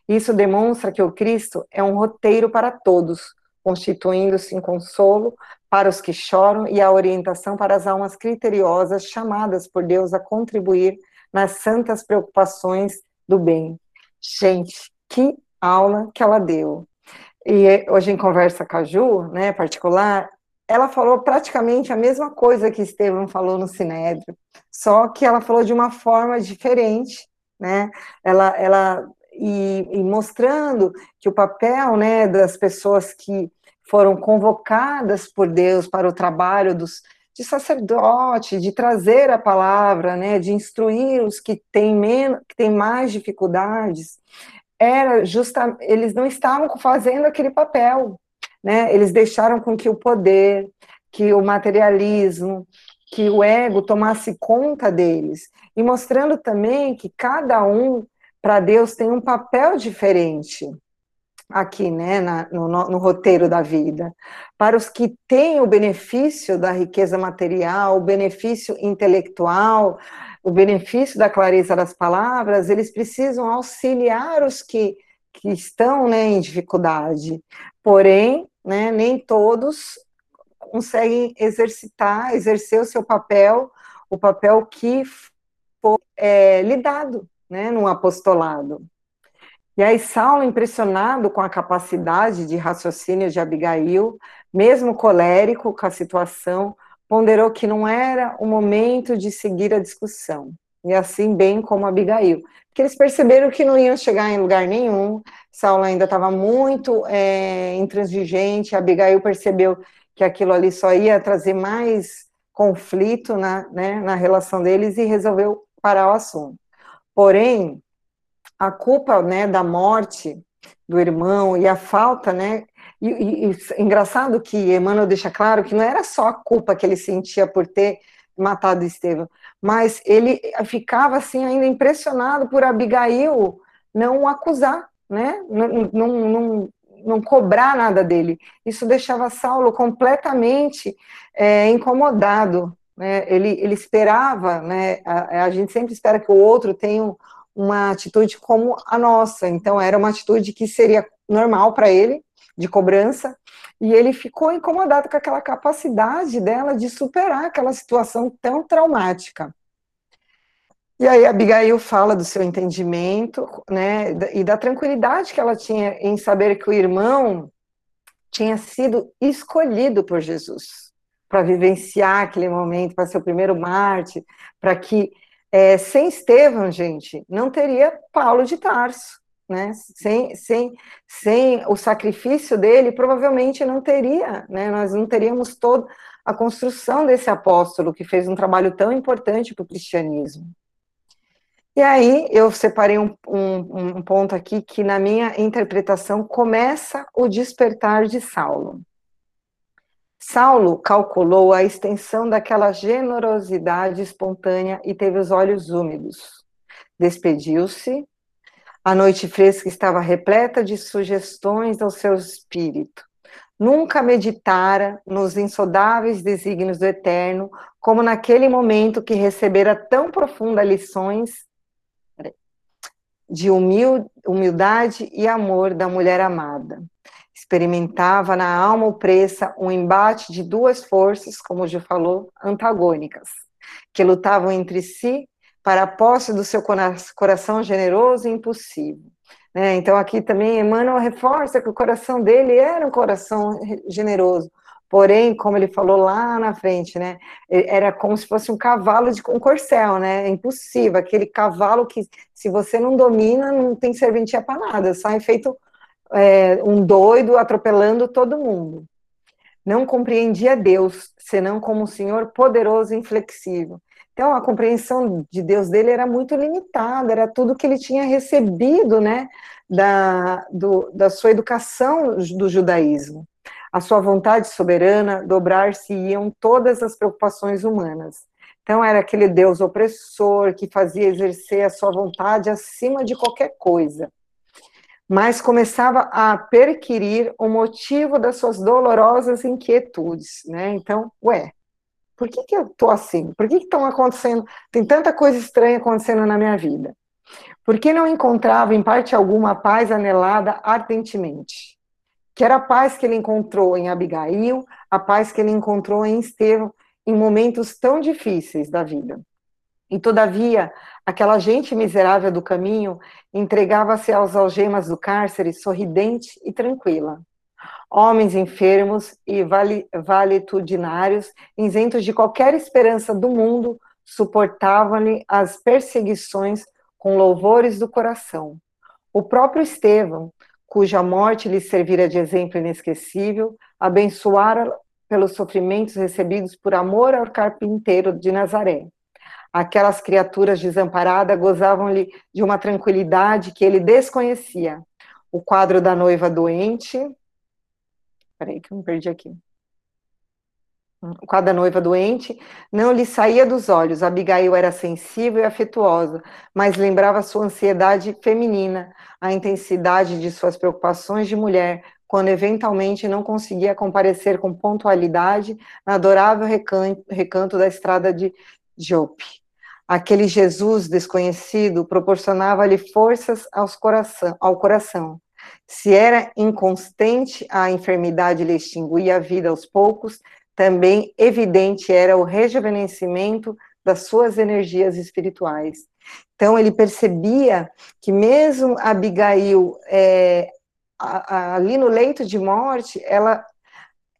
Isso demonstra que o Cristo é um roteiro para todos, constituindo-se em consolo para os que choram e a orientação para as almas criteriosas chamadas por Deus a contribuir nas santas preocupações do bem. Gente, que aula que ela deu. E hoje em conversa com a Ju, né, particular, ela falou praticamente a mesma coisa que Estevam falou no Sinédrio, só que ela falou de uma forma diferente, né? Ela, ela e, e mostrando que o papel, né, das pessoas que foram convocadas por Deus para o trabalho dos de sacerdote, de trazer a palavra, né, de instruir os que têm menos, que têm mais dificuldades, era justa, eles não estavam fazendo aquele papel, né? Eles deixaram com que o poder, que o materialismo, que o ego tomasse conta deles, e mostrando também que cada um para Deus tem um papel diferente aqui, né, na, no, no, roteiro da vida. Para os que têm o benefício da riqueza material, o benefício intelectual, o benefício da clareza das palavras, eles precisam auxiliar os que, que estão né, em dificuldade. Porém, né, nem todos conseguem exercitar, exercer o seu papel, o papel que foi é, lhe dado né, no apostolado. E aí Saulo, impressionado com a capacidade de raciocínio de Abigail, mesmo colérico com a situação, ponderou que não era o momento de seguir a discussão, e assim bem como Abigail, porque eles perceberam que não iam chegar em lugar nenhum, Saulo ainda estava muito é, intransigente, Abigail percebeu que aquilo ali só ia trazer mais conflito na, né, na relação deles e resolveu parar o assunto. Porém, a culpa né, da morte do irmão e a falta, né? E, e, e, engraçado que Emmanuel deixa claro que não era só a culpa que ele sentia por ter matado Estevão, mas ele ficava assim ainda impressionado por Abigail não o acusar, né? Não, não, não, não cobrar nada dele. Isso deixava Saulo completamente é, incomodado. Né? Ele, ele esperava, né? A, a gente sempre espera que o outro tenha um, uma atitude como a nossa. Então, era uma atitude que seria normal para ele, de cobrança, e ele ficou incomodado com aquela capacidade dela de superar aquela situação tão traumática. E aí Abigail fala do seu entendimento, né, e da tranquilidade que ela tinha em saber que o irmão tinha sido escolhido por Jesus para vivenciar aquele momento, para ser o primeiro Marte, para que é, sem Estevão, gente, não teria Paulo de Tarso, né? Sem, sem, sem o sacrifício dele, provavelmente não teria, né? Nós não teríamos toda a construção desse apóstolo que fez um trabalho tão importante para o cristianismo. E aí eu separei um, um, um ponto aqui que, na minha interpretação, começa o despertar de Saulo. Saulo calculou a extensão daquela generosidade espontânea e teve os olhos úmidos. Despediu-se. A noite fresca estava repleta de sugestões ao seu espírito. Nunca meditara nos insondáveis desígnios do Eterno, como naquele momento que recebera tão profundas lições de humildade e amor da mulher amada experimentava na alma opressa um embate de duas forças, como já falou, antagônicas, que lutavam entre si para a posse do seu coração generoso e impulsivo. Né? Então, aqui também Emmanuel reforça que o coração dele era um coração generoso, porém, como ele falou lá na frente, né, era como se fosse um cavalo de um corcel, né, é aquele cavalo que, se você não domina, não tem serventia para nada, sai feito é, um doido atropelando todo mundo. Não compreendia Deus, senão como um Senhor poderoso e inflexível. Então, a compreensão de Deus dele era muito limitada, era tudo que ele tinha recebido, né, da, do, da sua educação do judaísmo. A sua vontade soberana dobrar-se-iam todas as preocupações humanas. Então, era aquele Deus opressor que fazia exercer a sua vontade acima de qualquer coisa mas começava a perquirir o motivo das suas dolorosas inquietudes, né? Então, ué, por que, que eu tô assim? Por que estão acontecendo? Tem tanta coisa estranha acontecendo na minha vida. Por que não encontrava em parte alguma a paz anelada ardentemente? Que era a paz que ele encontrou em Abigail, a paz que ele encontrou em Estevão, em momentos tão difíceis da vida. E todavia, aquela gente miserável do caminho entregava-se às algemas do cárcere sorridente e tranquila. Homens enfermos e valetudinários, isentos de qualquer esperança do mundo, suportavam-lhe as perseguições com louvores do coração. O próprio Estevão, cuja morte lhe servira de exemplo inesquecível, abençoara pelos sofrimentos recebidos por amor ao carpinteiro de Nazaré. Aquelas criaturas desamparadas gozavam-lhe de uma tranquilidade que ele desconhecia. O quadro da noiva doente. Peraí, que eu me perdi aqui. O quadro da noiva doente não lhe saía dos olhos. Abigail era sensível e afetuosa, mas lembrava sua ansiedade feminina, a intensidade de suas preocupações de mulher, quando eventualmente não conseguia comparecer com pontualidade na adorável recanto, recanto da estrada de Jope. Aquele Jesus desconhecido proporcionava-lhe forças coração, ao coração. Se era inconstante, a enfermidade lhe extinguia a vida aos poucos, também evidente era o rejuvenescimento das suas energias espirituais. Então, ele percebia que, mesmo Abigail, é, a, ali no leito de morte, ela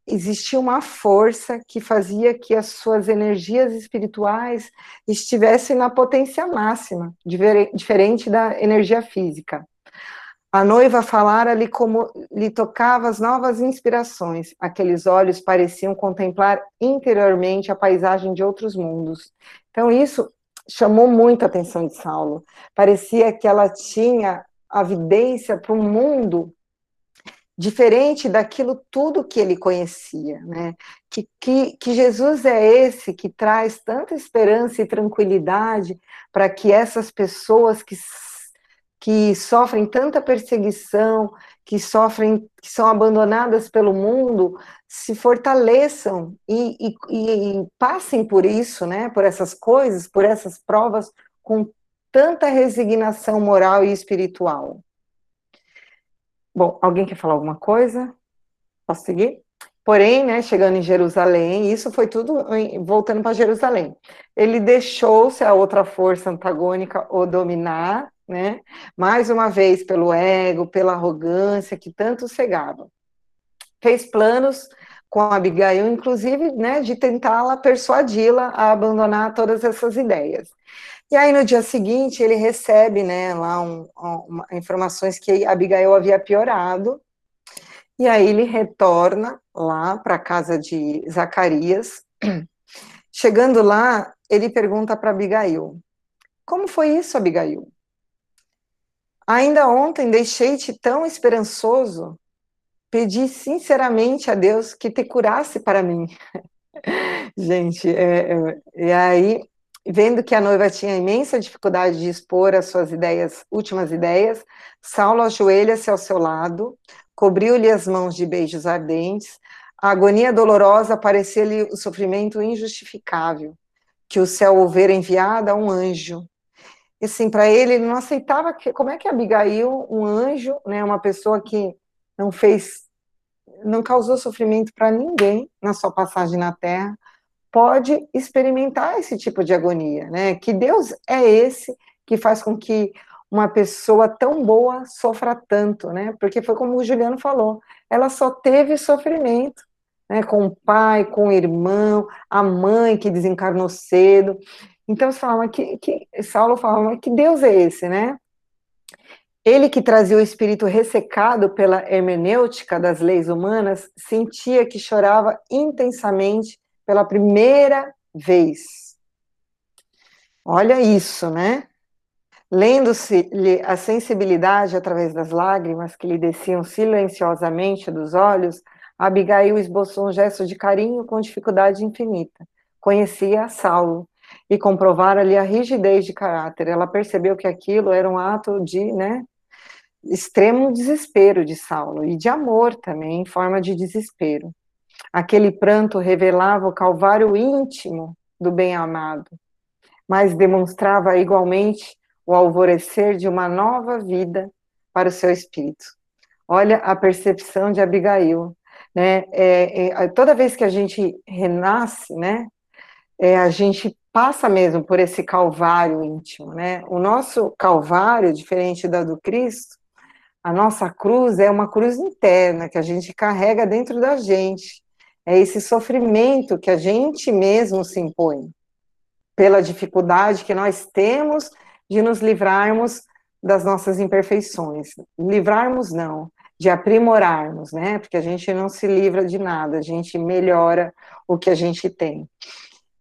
existia uma força que fazia que as suas energias espirituais estivessem na potência máxima, diferente da energia física. A noiva falara-lhe como lhe tocava as novas inspirações. Aqueles olhos pareciam contemplar interiormente a paisagem de outros mundos. Então, isso chamou muito a atenção de Saulo. Parecia que ela tinha a vidência para um mundo diferente daquilo tudo que ele conhecia, né? Que, que, que Jesus é esse que traz tanta esperança e tranquilidade para que essas pessoas que, que sofrem tanta perseguição, que sofrem, que são abandonadas pelo mundo, se fortaleçam e, e, e passem por isso, né? Por essas coisas, por essas provas com tanta resignação moral e espiritual. Bom, alguém quer falar alguma coisa? Posso seguir? Porém, né, chegando em Jerusalém, isso foi tudo voltando para Jerusalém. Ele deixou se a outra força antagônica o dominar, né? Mais uma vez pelo ego, pela arrogância que tanto cegava. Fez planos com Abigail, inclusive, né, de tentá-la persuadi-la a abandonar todas essas ideias. E aí, no dia seguinte, ele recebe, né, lá um, um, informações que Abigail havia piorado, e aí ele retorna lá para a casa de Zacarias. Chegando lá, ele pergunta para Abigail: Como foi isso, Abigail? Ainda ontem deixei-te tão esperançoso, pedi sinceramente a Deus que te curasse para mim. (laughs) Gente, é, é, e aí Vendo que a noiva tinha imensa dificuldade de expor as suas ideias, últimas ideias, Saulo ajoelha-se ao seu lado, cobriu-lhe as mãos de beijos ardentes, a agonia dolorosa parecia-lhe o sofrimento injustificável, que o céu houvera enviado a um anjo. Assim, para ele, ele não aceitava que, como é que Abigail, um anjo, né, uma pessoa que não fez, não causou sofrimento para ninguém na sua passagem na terra, pode experimentar esse tipo de agonia, né? Que Deus é esse que faz com que uma pessoa tão boa sofra tanto, né? Porque foi como o Juliano falou, ela só teve sofrimento, né? Com o pai, com o irmão, a mãe que desencarnou cedo. Então, você fala, que, que Saulo fala, que Deus é esse, né? Ele que trazia o espírito ressecado pela hermenêutica das leis humanas, sentia que chorava intensamente pela primeira vez. Olha isso, né? Lendo-se-lhe a sensibilidade através das lágrimas que lhe desciam silenciosamente dos olhos, Abigail esboçou um gesto de carinho com dificuldade infinita. Conhecia Saulo e comprovara-lhe a rigidez de caráter. Ela percebeu que aquilo era um ato de, né, extremo desespero de Saulo e de amor também, em forma de desespero. Aquele pranto revelava o calvário íntimo do bem-amado, mas demonstrava igualmente o alvorecer de uma nova vida para o seu espírito. Olha a percepção de Abigail, né? É, é, toda vez que a gente renasce, né? É, a gente passa mesmo por esse calvário íntimo, né? O nosso calvário, diferente da do Cristo, a nossa cruz é uma cruz interna que a gente carrega dentro da gente. É esse sofrimento que a gente mesmo se impõe pela dificuldade que nós temos de nos livrarmos das nossas imperfeições. Livrarmos não, de aprimorarmos, né? Porque a gente não se livra de nada, a gente melhora o que a gente tem.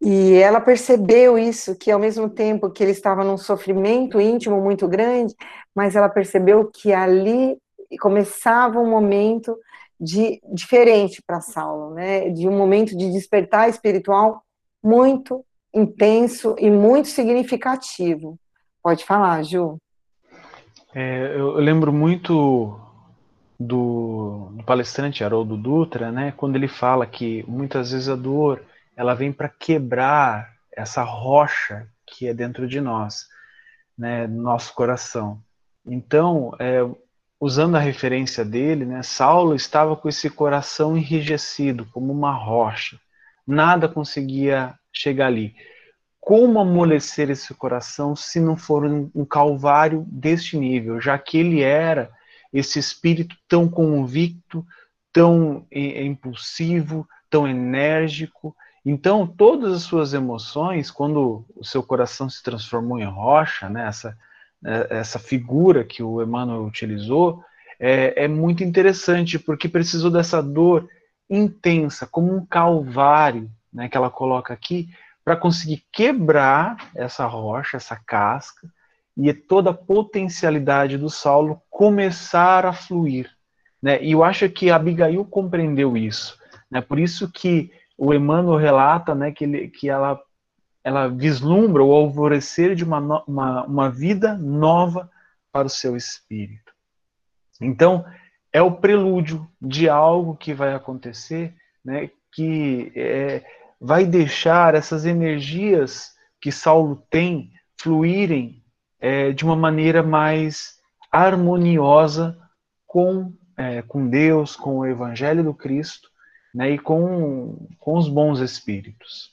E ela percebeu isso, que ao mesmo tempo que ele estava num sofrimento íntimo muito grande, mas ela percebeu que ali começava um momento de diferente para Saulo, né? De um momento de despertar espiritual muito intenso e muito significativo. Pode falar, Ju. É, eu lembro muito do, do, palestrante Haroldo Dutra, né, quando ele fala que muitas vezes a dor ela vem para quebrar essa rocha que é dentro de nós, né, nosso coração. Então, é, usando a referência dele, né, Saulo estava com esse coração enrijecido, como uma rocha. Nada conseguia chegar ali. Como amolecer esse coração se não for um, um calvário deste nível, já que ele era esse espírito tão convicto, tão é, impulsivo, tão enérgico. Então, todas as suas emoções, quando o seu coração se transformou em rocha, né, essa, é, essa figura que o Emmanuel utilizou, é, é muito interessante, porque precisou dessa dor intensa, como um calvário, né, que ela coloca aqui, para conseguir quebrar essa rocha, essa casca, e toda a potencialidade do Saulo começar a fluir. Né? E eu acho que Abigail compreendeu isso. Né? Por isso que o Emmanuel relata né, que, ele, que ela, ela vislumbra o alvorecer de uma, uma, uma vida nova para o seu espírito. Então, é o prelúdio de algo que vai acontecer, né, que é, vai deixar essas energias que Saulo tem fluírem é, de uma maneira mais harmoniosa com, é, com Deus, com o Evangelho do Cristo né, e com, com os bons espíritos.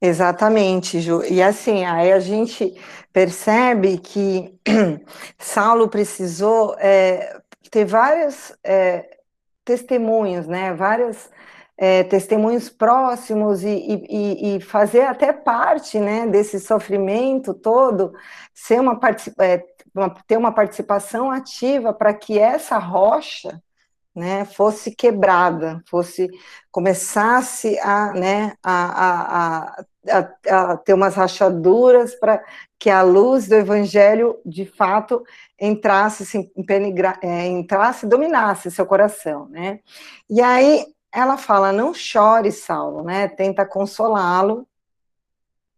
Exatamente, Ju. E assim, aí a gente percebe que (clears throat) Saulo precisou é, ter várias é, testemunhos, né? Vários é, testemunhos próximos e, e, e, fazer até parte, né? Desse sofrimento todo, ser uma, é, uma ter uma participação ativa para que essa rocha né, fosse quebrada, fosse começasse a, né, a, a, a, a ter umas rachaduras para que a luz do evangelho de fato entrasse, se é, entrasse, dominasse seu coração, né? E aí ela fala: "Não chore, Saulo", né? Tenta consolá-lo.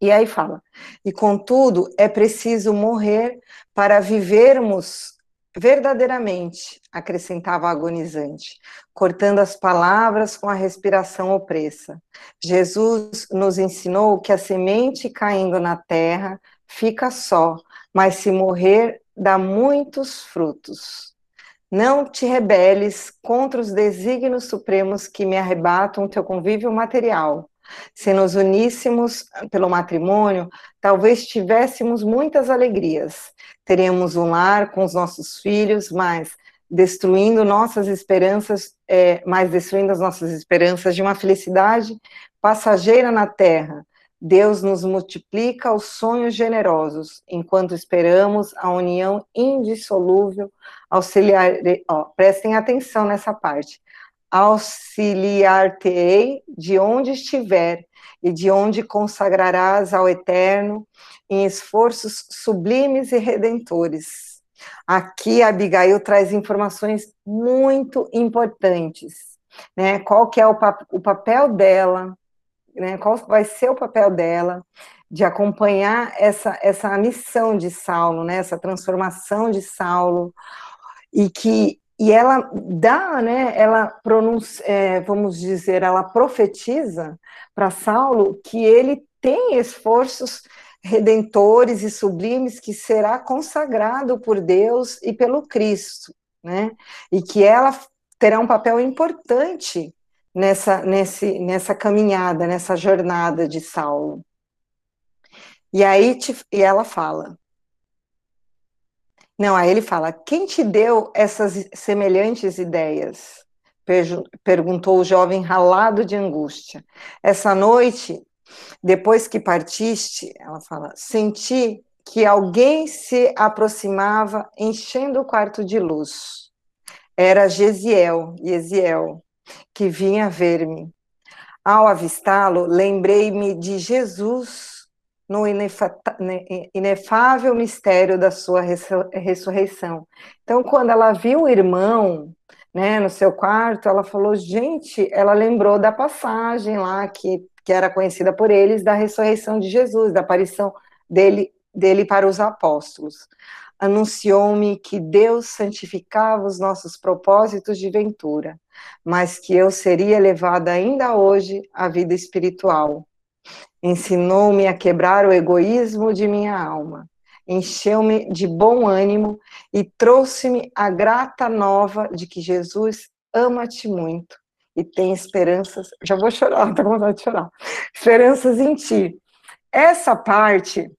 E aí fala: "E contudo é preciso morrer para vivermos verdadeiramente", acrescentava agonizante, cortando as palavras com a respiração opressa. Jesus nos ensinou que a semente caindo na terra fica só, mas se morrer, dá muitos frutos. Não te rebeles contra os desígnios supremos que me arrebatam teu convívio material. Se nos uníssemos pelo matrimônio, talvez tivéssemos muitas alegrias. Teríamos um lar com os nossos filhos, mas destruindo nossas esperanças, é, mas destruindo as nossas esperanças de uma felicidade passageira na terra, Deus nos multiplica os sonhos generosos, enquanto esperamos a união indissolúvel, auxiliar. Ó, prestem atenção nessa parte. Auxiliar-te-ei de onde estiver e de onde consagrarás ao Eterno em esforços sublimes e redentores. Aqui Abigail traz informações muito importantes, né? Qual que é o, pap o papel dela né, qual vai ser o papel dela de acompanhar essa, essa missão de Saulo, né, essa transformação de Saulo, e que e ela dá, né, ela pronuncia, é, vamos dizer, ela profetiza para Saulo que ele tem esforços redentores e sublimes que será consagrado por Deus e pelo Cristo, né? E que ela terá um papel importante nessa, nesse, nessa caminhada, nessa jornada de Saulo. E aí te, e ela fala. Não, aí ele fala: quem te deu essas semelhantes ideias? Perguntou o jovem ralado de angústia. Essa noite depois que partiste, ela fala, senti que alguém se aproximava enchendo o quarto de luz. Era Gesiel, Gesiel, que vinha ver-me. Ao avistá-lo, lembrei-me de Jesus no inefável mistério da sua ressurreição. Então, quando ela viu o irmão né, no seu quarto, ela falou, gente, ela lembrou da passagem lá que que era conhecida por eles, da ressurreição de Jesus, da aparição dele, dele para os apóstolos. Anunciou-me que Deus santificava os nossos propósitos de ventura, mas que eu seria levada ainda hoje à vida espiritual. Ensinou-me a quebrar o egoísmo de minha alma, encheu-me de bom ânimo e trouxe-me a grata nova de que Jesus ama-te muito e tem esperanças. Já vou chorar, (laughs) estou com vontade de chorar. Esperanças em ti. Essa parte,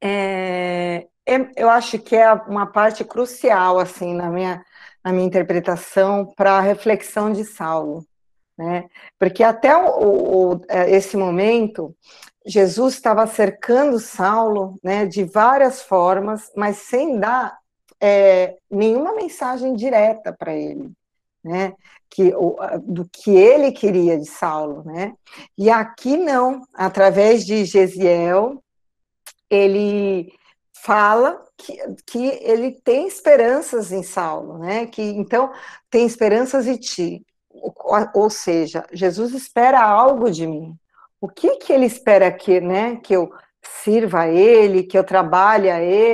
é, é, eu acho que é uma parte crucial, assim, na minha, na minha interpretação para a reflexão de Saulo. Né? Porque até o, o, é, esse momento, Jesus estava cercando Saulo né, de várias formas, mas sem dar é, nenhuma mensagem direta para ele. Né? que, do que ele queria de Saulo, né? E aqui não, através de Gesiel, ele fala que, que ele tem esperanças em Saulo, né? Que então tem esperanças em ti. Ou, seja, Jesus espera algo de mim. O que que ele espera que, né? Que eu sirva a ele, que eu trabalhe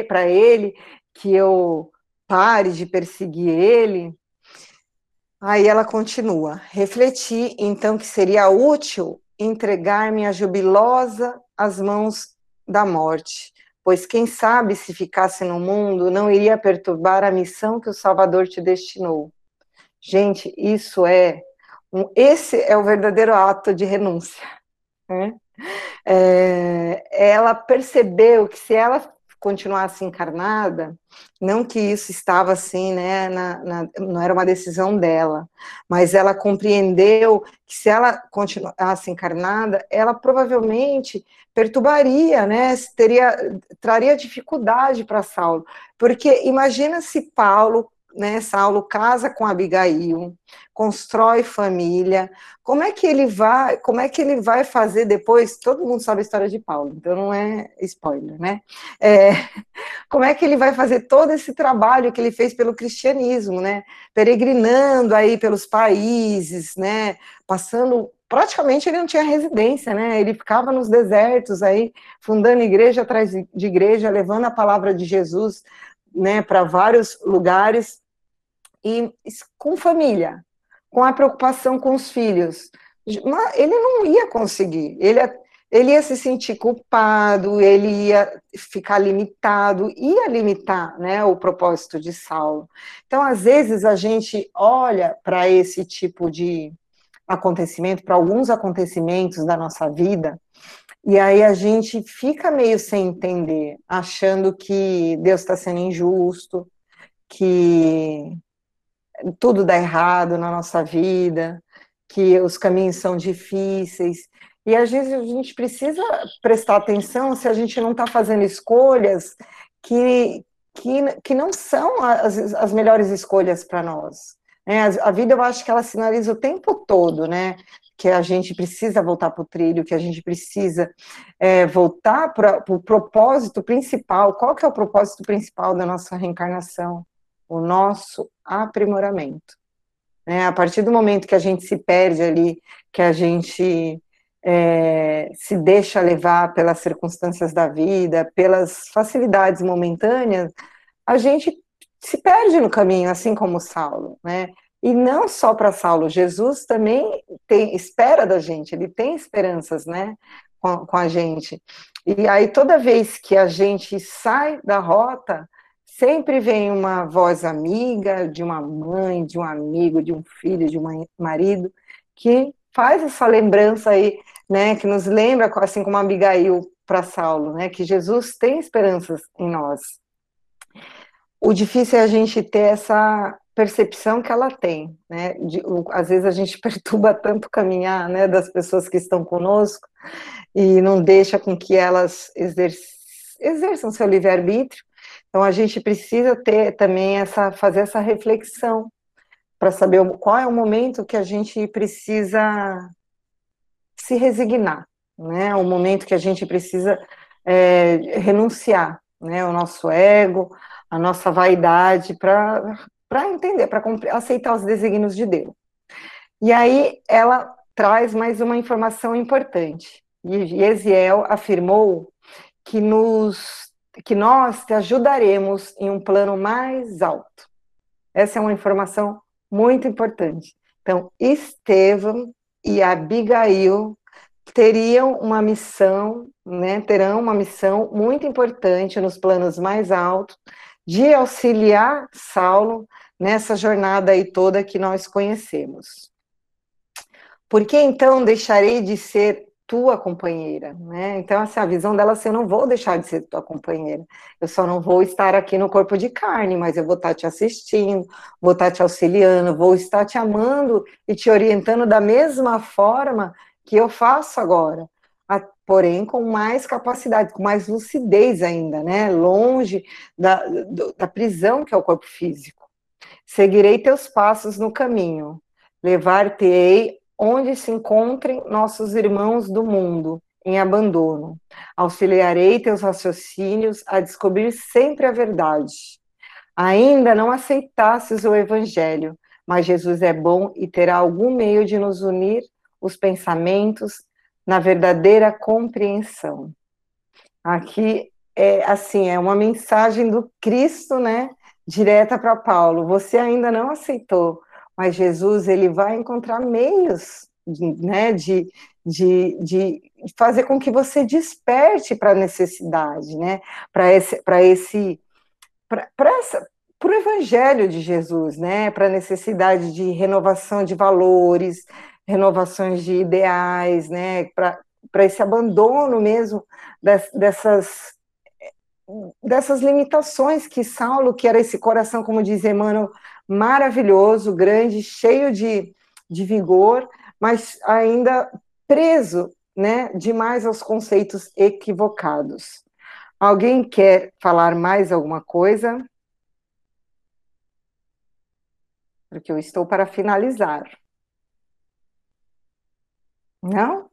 para ele, que eu pare de perseguir ele, Aí ela continua: refleti então que seria útil entregar-me a jubilosa às mãos da morte, pois quem sabe se ficasse no mundo não iria perturbar a missão que o Salvador te destinou. Gente, isso é um, esse é o verdadeiro ato de renúncia. Né? É, ela percebeu que se ela continuasse encarnada, não que isso estava assim, né, na, na, não era uma decisão dela, mas ela compreendeu que se ela continuasse encarnada, ela provavelmente perturbaria, né, teria, traria dificuldade para Saulo, porque imagina se Paulo né, Saulo casa com Abigail, constrói família. Como é que ele vai, como é que ele vai fazer depois? Todo mundo sabe a história de Paulo, então não é spoiler, né? É, (laughs) como é que ele vai fazer todo esse trabalho que ele fez pelo cristianismo, né? Peregrinando aí pelos países, né? Passando praticamente ele não tinha residência, né? Ele ficava nos desertos aí, fundando igreja atrás de igreja, levando a palavra de Jesus, né, para vários lugares e com família, com a preocupação com os filhos. Ele não ia conseguir, ele ia, ele ia se sentir culpado, ele ia ficar limitado, ia limitar né, o propósito de Saulo. Então, às vezes, a gente olha para esse tipo de acontecimento, para alguns acontecimentos da nossa vida, e aí a gente fica meio sem entender, achando que Deus está sendo injusto, que tudo dá errado na nossa vida, que os caminhos são difíceis. E às vezes a gente precisa prestar atenção se a gente não está fazendo escolhas que, que, que não são as, as melhores escolhas para nós. A, a, vida, eu acho que ela sinaliza o tempo todo, né? Que a gente precisa voltar para o trilho, que a gente precisa é, voltar para o pro propósito principal. Qual que é o propósito principal da nossa reencarnação? O nosso aprimoramento. Né? A partir do momento que a gente se perde ali, que a gente é, se deixa levar pelas circunstâncias da vida, pelas facilidades momentâneas, a gente se perde no caminho, assim como Saulo, né? E não só para Saulo, Jesus também tem espera da gente, ele tem esperanças, né? com, com a gente. E aí, toda vez que a gente sai da rota, sempre vem uma voz amiga de uma mãe, de um amigo, de um filho, de um marido, que faz essa lembrança aí, né, que nos lembra, assim como Abigail para Saulo, né, que Jesus tem esperanças em nós. O difícil é a gente ter essa percepção que ela tem, né? De, o, às vezes a gente (laughs) perturba tanto caminhar, né, das pessoas que estão conosco e não deixa com que elas exer exerçam seu livre-arbítrio. Então a gente precisa ter também essa fazer essa reflexão para saber qual é o momento que a gente precisa se resignar, né? O momento que a gente precisa é, renunciar, né? O nosso ego, a nossa vaidade para para entender, para aceitar os desígnios de Deus. E aí ela traz mais uma informação importante. E Eziel afirmou que nos que nós te ajudaremos em um plano mais alto. Essa é uma informação muito importante. Então, Estevão e Abigail teriam uma missão, né, terão uma missão muito importante nos planos mais altos de auxiliar Saulo nessa jornada aí toda que nós conhecemos. Por que então deixarei de ser tua companheira, né? Então, assim, a visão dela assim, eu não vou deixar de ser tua companheira, eu só não vou estar aqui no corpo de carne, mas eu vou estar te assistindo, vou estar te auxiliando, vou estar te amando e te orientando da mesma forma que eu faço agora, porém com mais capacidade, com mais lucidez ainda, né? Longe da, da prisão que é o corpo físico. Seguirei teus passos no caminho, levar-te-ei onde se encontrem nossos irmãos do mundo, em abandono. Auxiliarei teus raciocínios a descobrir sempre a verdade. Ainda não aceitasses o evangelho, mas Jesus é bom e terá algum meio de nos unir os pensamentos na verdadeira compreensão. Aqui é assim, é uma mensagem do Cristo, né, direta para Paulo. Você ainda não aceitou, mas Jesus ele vai encontrar meios, de, né, de, de, de fazer com que você desperte para a necessidade, né, para esse, para esse, para essa para o evangelho de Jesus, né, para a necessidade de renovação de valores, renovações de ideais, né, para esse abandono mesmo dessas dessas limitações que Saulo, que era esse coração, como diz Emmanuel, maravilhoso, grande, cheio de, de vigor, mas ainda preso né, demais aos conceitos equivocados. Alguém quer falar mais alguma coisa? Porque eu estou para finalizar. Não?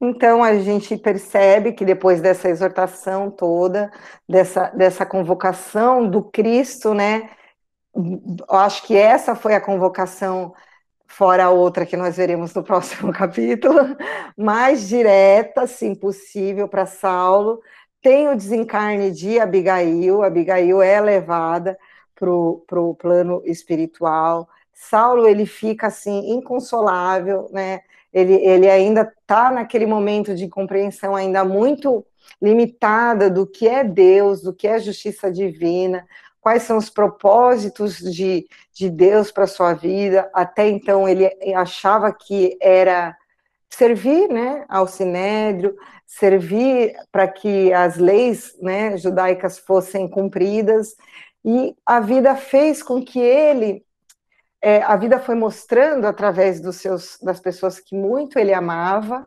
Então, a gente percebe que depois dessa exortação toda, dessa, dessa convocação do Cristo, né? Acho que essa foi a convocação, fora a outra que nós veremos no (laughs) próximo capítulo, mais direta, se possível, para Saulo. Tem o desencarne de Abigail, Abigail é levada para o plano espiritual. Saulo, ele fica, assim, inconsolável, né? ele, ele ainda está naquele momento de compreensão ainda muito limitada do que é Deus, do que é justiça divina, quais são os propósitos de, de Deus para sua vida. Até então ele achava que era servir né, ao sinédrio, servir para que as leis né, judaicas fossem cumpridas, e a vida fez com que ele é, a vida foi mostrando através dos seus, das pessoas que muito ele amava,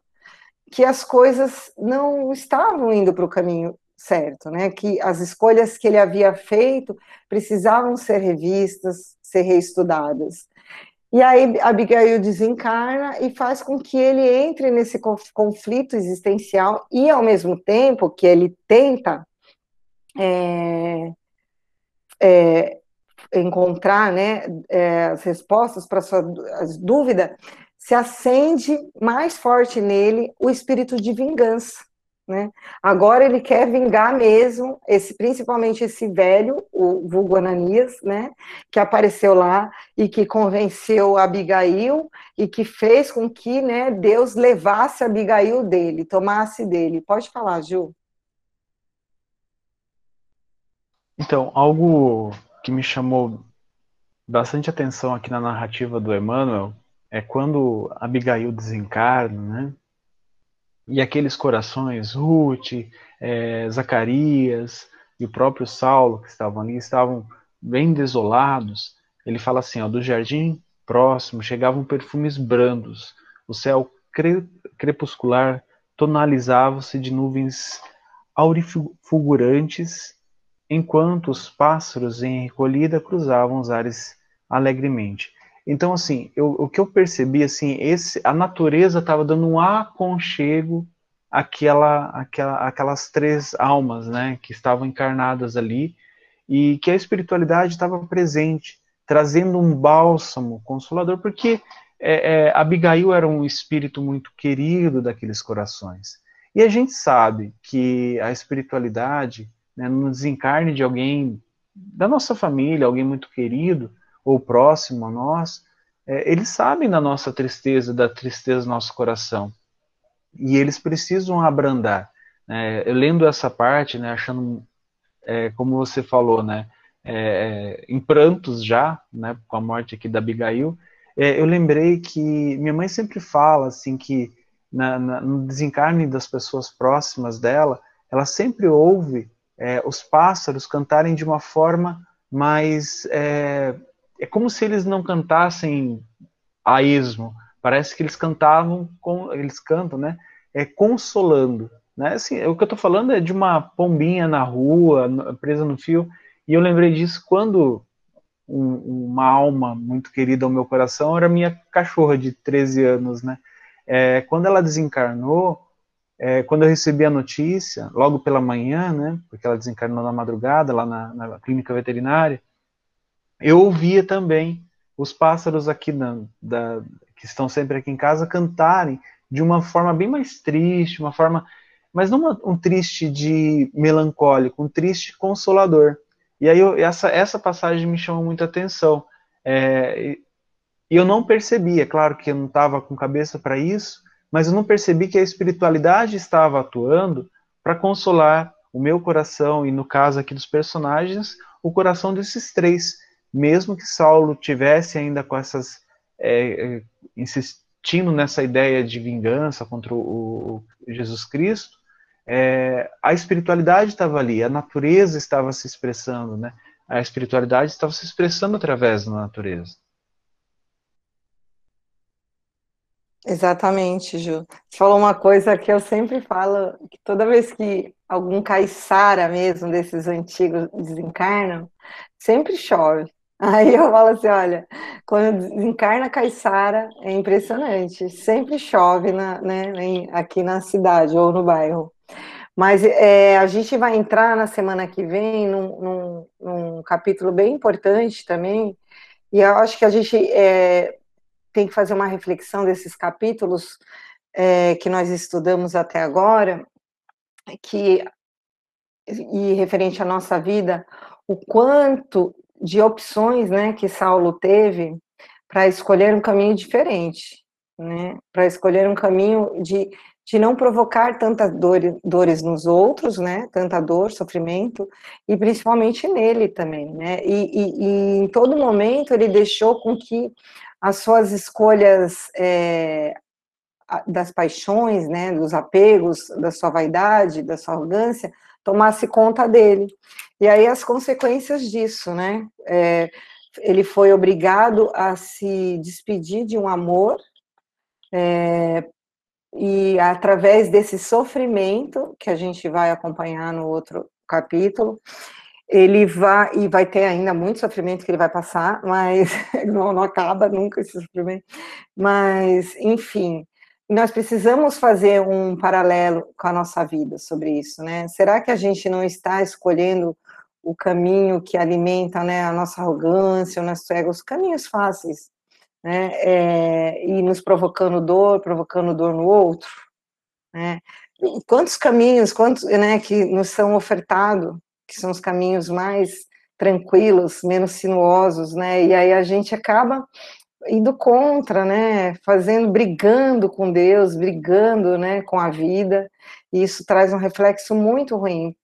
que as coisas não estavam indo para o caminho certo, né? Que as escolhas que ele havia feito precisavam ser revistas, ser reestudadas. E aí Abigail desencarna e faz com que ele entre nesse conflito existencial e, ao mesmo tempo que ele tenta é, é, encontrar né, é, as respostas para sua dúvida, se acende mais forte nele o espírito de vingança. Né? Agora ele quer vingar mesmo, esse, principalmente esse velho, o vulgo Ananias, né? Que apareceu lá e que convenceu Abigail e que fez com que, né, Deus levasse Abigail dele, tomasse dele. Pode falar, Ju. Então, algo que me chamou bastante atenção aqui na narrativa do Emmanuel é quando Abigail desencarna, né? E aqueles corações, Ruth, é, Zacarias e o próprio Saulo que estavam ali, estavam bem desolados. Ele fala assim, ó, do jardim próximo chegavam perfumes brandos, o céu cre crepuscular tonalizava-se de nuvens aurifulgurantes, enquanto os pássaros em recolhida cruzavam os ares alegremente. Então, assim, eu, o que eu percebi, assim, esse, a natureza estava dando um aconchego àquela, àquela, àquelas três almas, né, que estavam encarnadas ali, e que a espiritualidade estava presente, trazendo um bálsamo consolador, porque é, é, Abigail era um espírito muito querido daqueles corações. E a gente sabe que a espiritualidade, né, no desencarne de alguém da nossa família, alguém muito querido, ou próximo a nós, é, eles sabem da nossa tristeza, da tristeza do nosso coração. E eles precisam abrandar. Né? Eu lendo essa parte, né, achando, é, como você falou, né, é, em prantos já, né, com a morte aqui da Abigail, é, eu lembrei que minha mãe sempre fala assim que na, na, no desencarne das pessoas próximas dela, ela sempre ouve é, os pássaros cantarem de uma forma mais é, é como se eles não cantassem a esmo. Parece que eles cantavam, com, eles cantam, né? É consolando, né? Assim, o que eu estou falando é de uma pombinha na rua, presa no fio. E eu lembrei disso quando um, uma alma muito querida ao meu coração era minha cachorra de 13 anos, né? É, quando ela desencarnou, é, quando eu recebi a notícia, logo pela manhã, né? Porque ela desencarnou na madrugada lá na, na clínica veterinária eu ouvia também os pássaros aqui na, da, que estão sempre aqui em casa cantarem de uma forma bem mais triste, uma forma, mas não uma, um triste de melancólico, um triste consolador. E aí eu, essa, essa passagem me chamou muita atenção. É, e eu não percebi, é claro que eu não estava com cabeça para isso, mas eu não percebi que a espiritualidade estava atuando para consolar o meu coração e no caso aqui dos personagens, o coração desses três mesmo que Saulo tivesse ainda com essas é, é, insistindo nessa ideia de vingança contra o, o Jesus Cristo, é, a espiritualidade estava ali, a natureza estava se expressando, né? A espiritualidade estava se expressando através da natureza. Exatamente, Ju. Você falou uma coisa que eu sempre falo, que toda vez que algum caiçara mesmo desses antigos desencarnam, sempre chove. Aí eu falo assim, olha, quando desencarna Caiçara, é impressionante, sempre chove na, né, aqui na cidade ou no bairro. Mas é, a gente vai entrar na semana que vem num, num, num, capítulo bem importante também, e eu acho que a gente é, tem que fazer uma reflexão desses capítulos é, que nós estudamos até agora, que, e referente à nossa vida, o quanto de opções né, que Saulo teve para escolher um caminho diferente, né, para escolher um caminho de, de não provocar tantas dores, dores nos outros, né, tanta dor, sofrimento, e principalmente nele também. Né, e, e, e em todo momento ele deixou com que as suas escolhas é, das paixões, né, dos apegos, da sua vaidade, da sua arrogância, tomasse conta dele. E aí as consequências disso, né? É, ele foi obrigado a se despedir de um amor, é, e através desse sofrimento, que a gente vai acompanhar no outro capítulo, ele vai, e vai ter ainda muito sofrimento que ele vai passar, (laughs) mas não, não acaba nunca esse sofrimento, mas, enfim, nós precisamos fazer um paralelo com a nossa vida sobre isso, né? Será que a gente não está escolhendo o caminho que alimenta né, a nossa arrogância, o nosso ego, os caminhos fáceis, né? É, e nos provocando dor, provocando dor no outro, né? quantos caminhos, quantos, né, que nos são ofertados, que são os caminhos mais tranquilos, menos sinuosos, né? E aí a gente acaba indo contra, né? Fazendo, brigando com Deus, brigando, né, com a vida. E isso traz um reflexo muito ruim.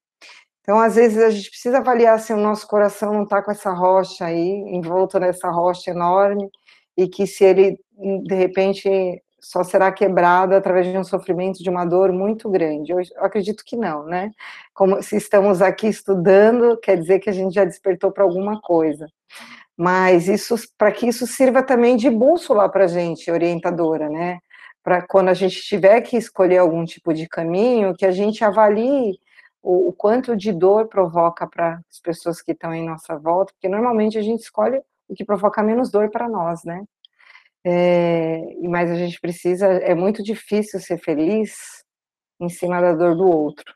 Então, às vezes a gente precisa avaliar se o nosso coração não está com essa rocha aí, envolto nessa rocha enorme, e que se ele de repente só será quebrado através de um sofrimento, de uma dor muito grande. Eu, acredito que não, né? Como se estamos aqui estudando, quer dizer que a gente já despertou para alguma coisa. Mas isso, para que isso sirva também de bússola para a gente, orientadora, né? Para quando a gente tiver que escolher algum tipo de caminho, que a gente avalie o, o quanto de dor provoca para as pessoas que estão em nossa volta, porque normalmente a gente escolhe o que provoca menos dor para nós, né? É, mas a gente precisa, é muito difícil ser feliz em cima da dor do outro.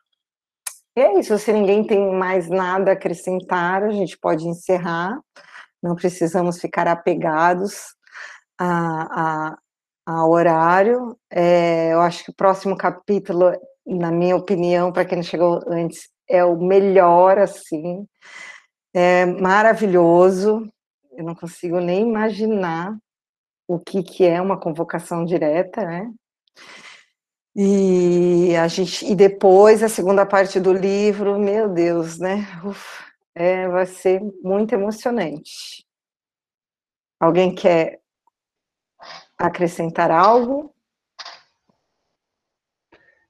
E é isso, se ninguém tem mais nada a acrescentar, a gente pode encerrar, não precisamos ficar apegados a, a, horário. É, eu acho que o próximo capítulo, na minha opinião, para quem não chegou antes, é o melhor, assim, é maravilhoso, eu não consigo nem imaginar o que, que é uma convocação direta, né? E a gente e depois a segunda parte do livro, meu Deus, né? Uf, é, vai ser muito emocionante. Alguém quer acrescentar algo?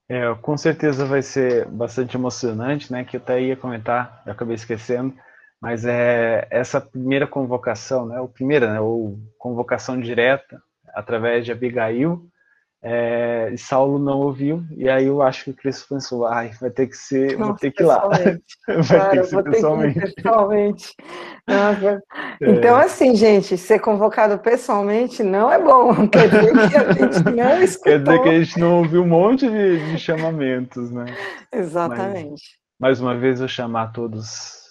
É, com certeza vai ser bastante emocionante, né? Que eu até ia comentar, eu acabei esquecendo mas é essa primeira convocação, né, o primeira, né, ou convocação direta através de Abigail, é, e Saulo não ouviu, e aí eu acho que o Cristo pensou, ai, vai ter que ser, Nossa, (laughs) vou ter que ir lá. vai Cara, ter que ser pessoalmente. Que pessoalmente. (laughs) É. Então, assim, gente, ser convocado pessoalmente não é bom, (laughs) quer dizer que a gente não escutou. Quer dizer que a gente não ouviu um monte de, de chamamentos, né? Exatamente. Mas, mais uma vez, eu chamar todos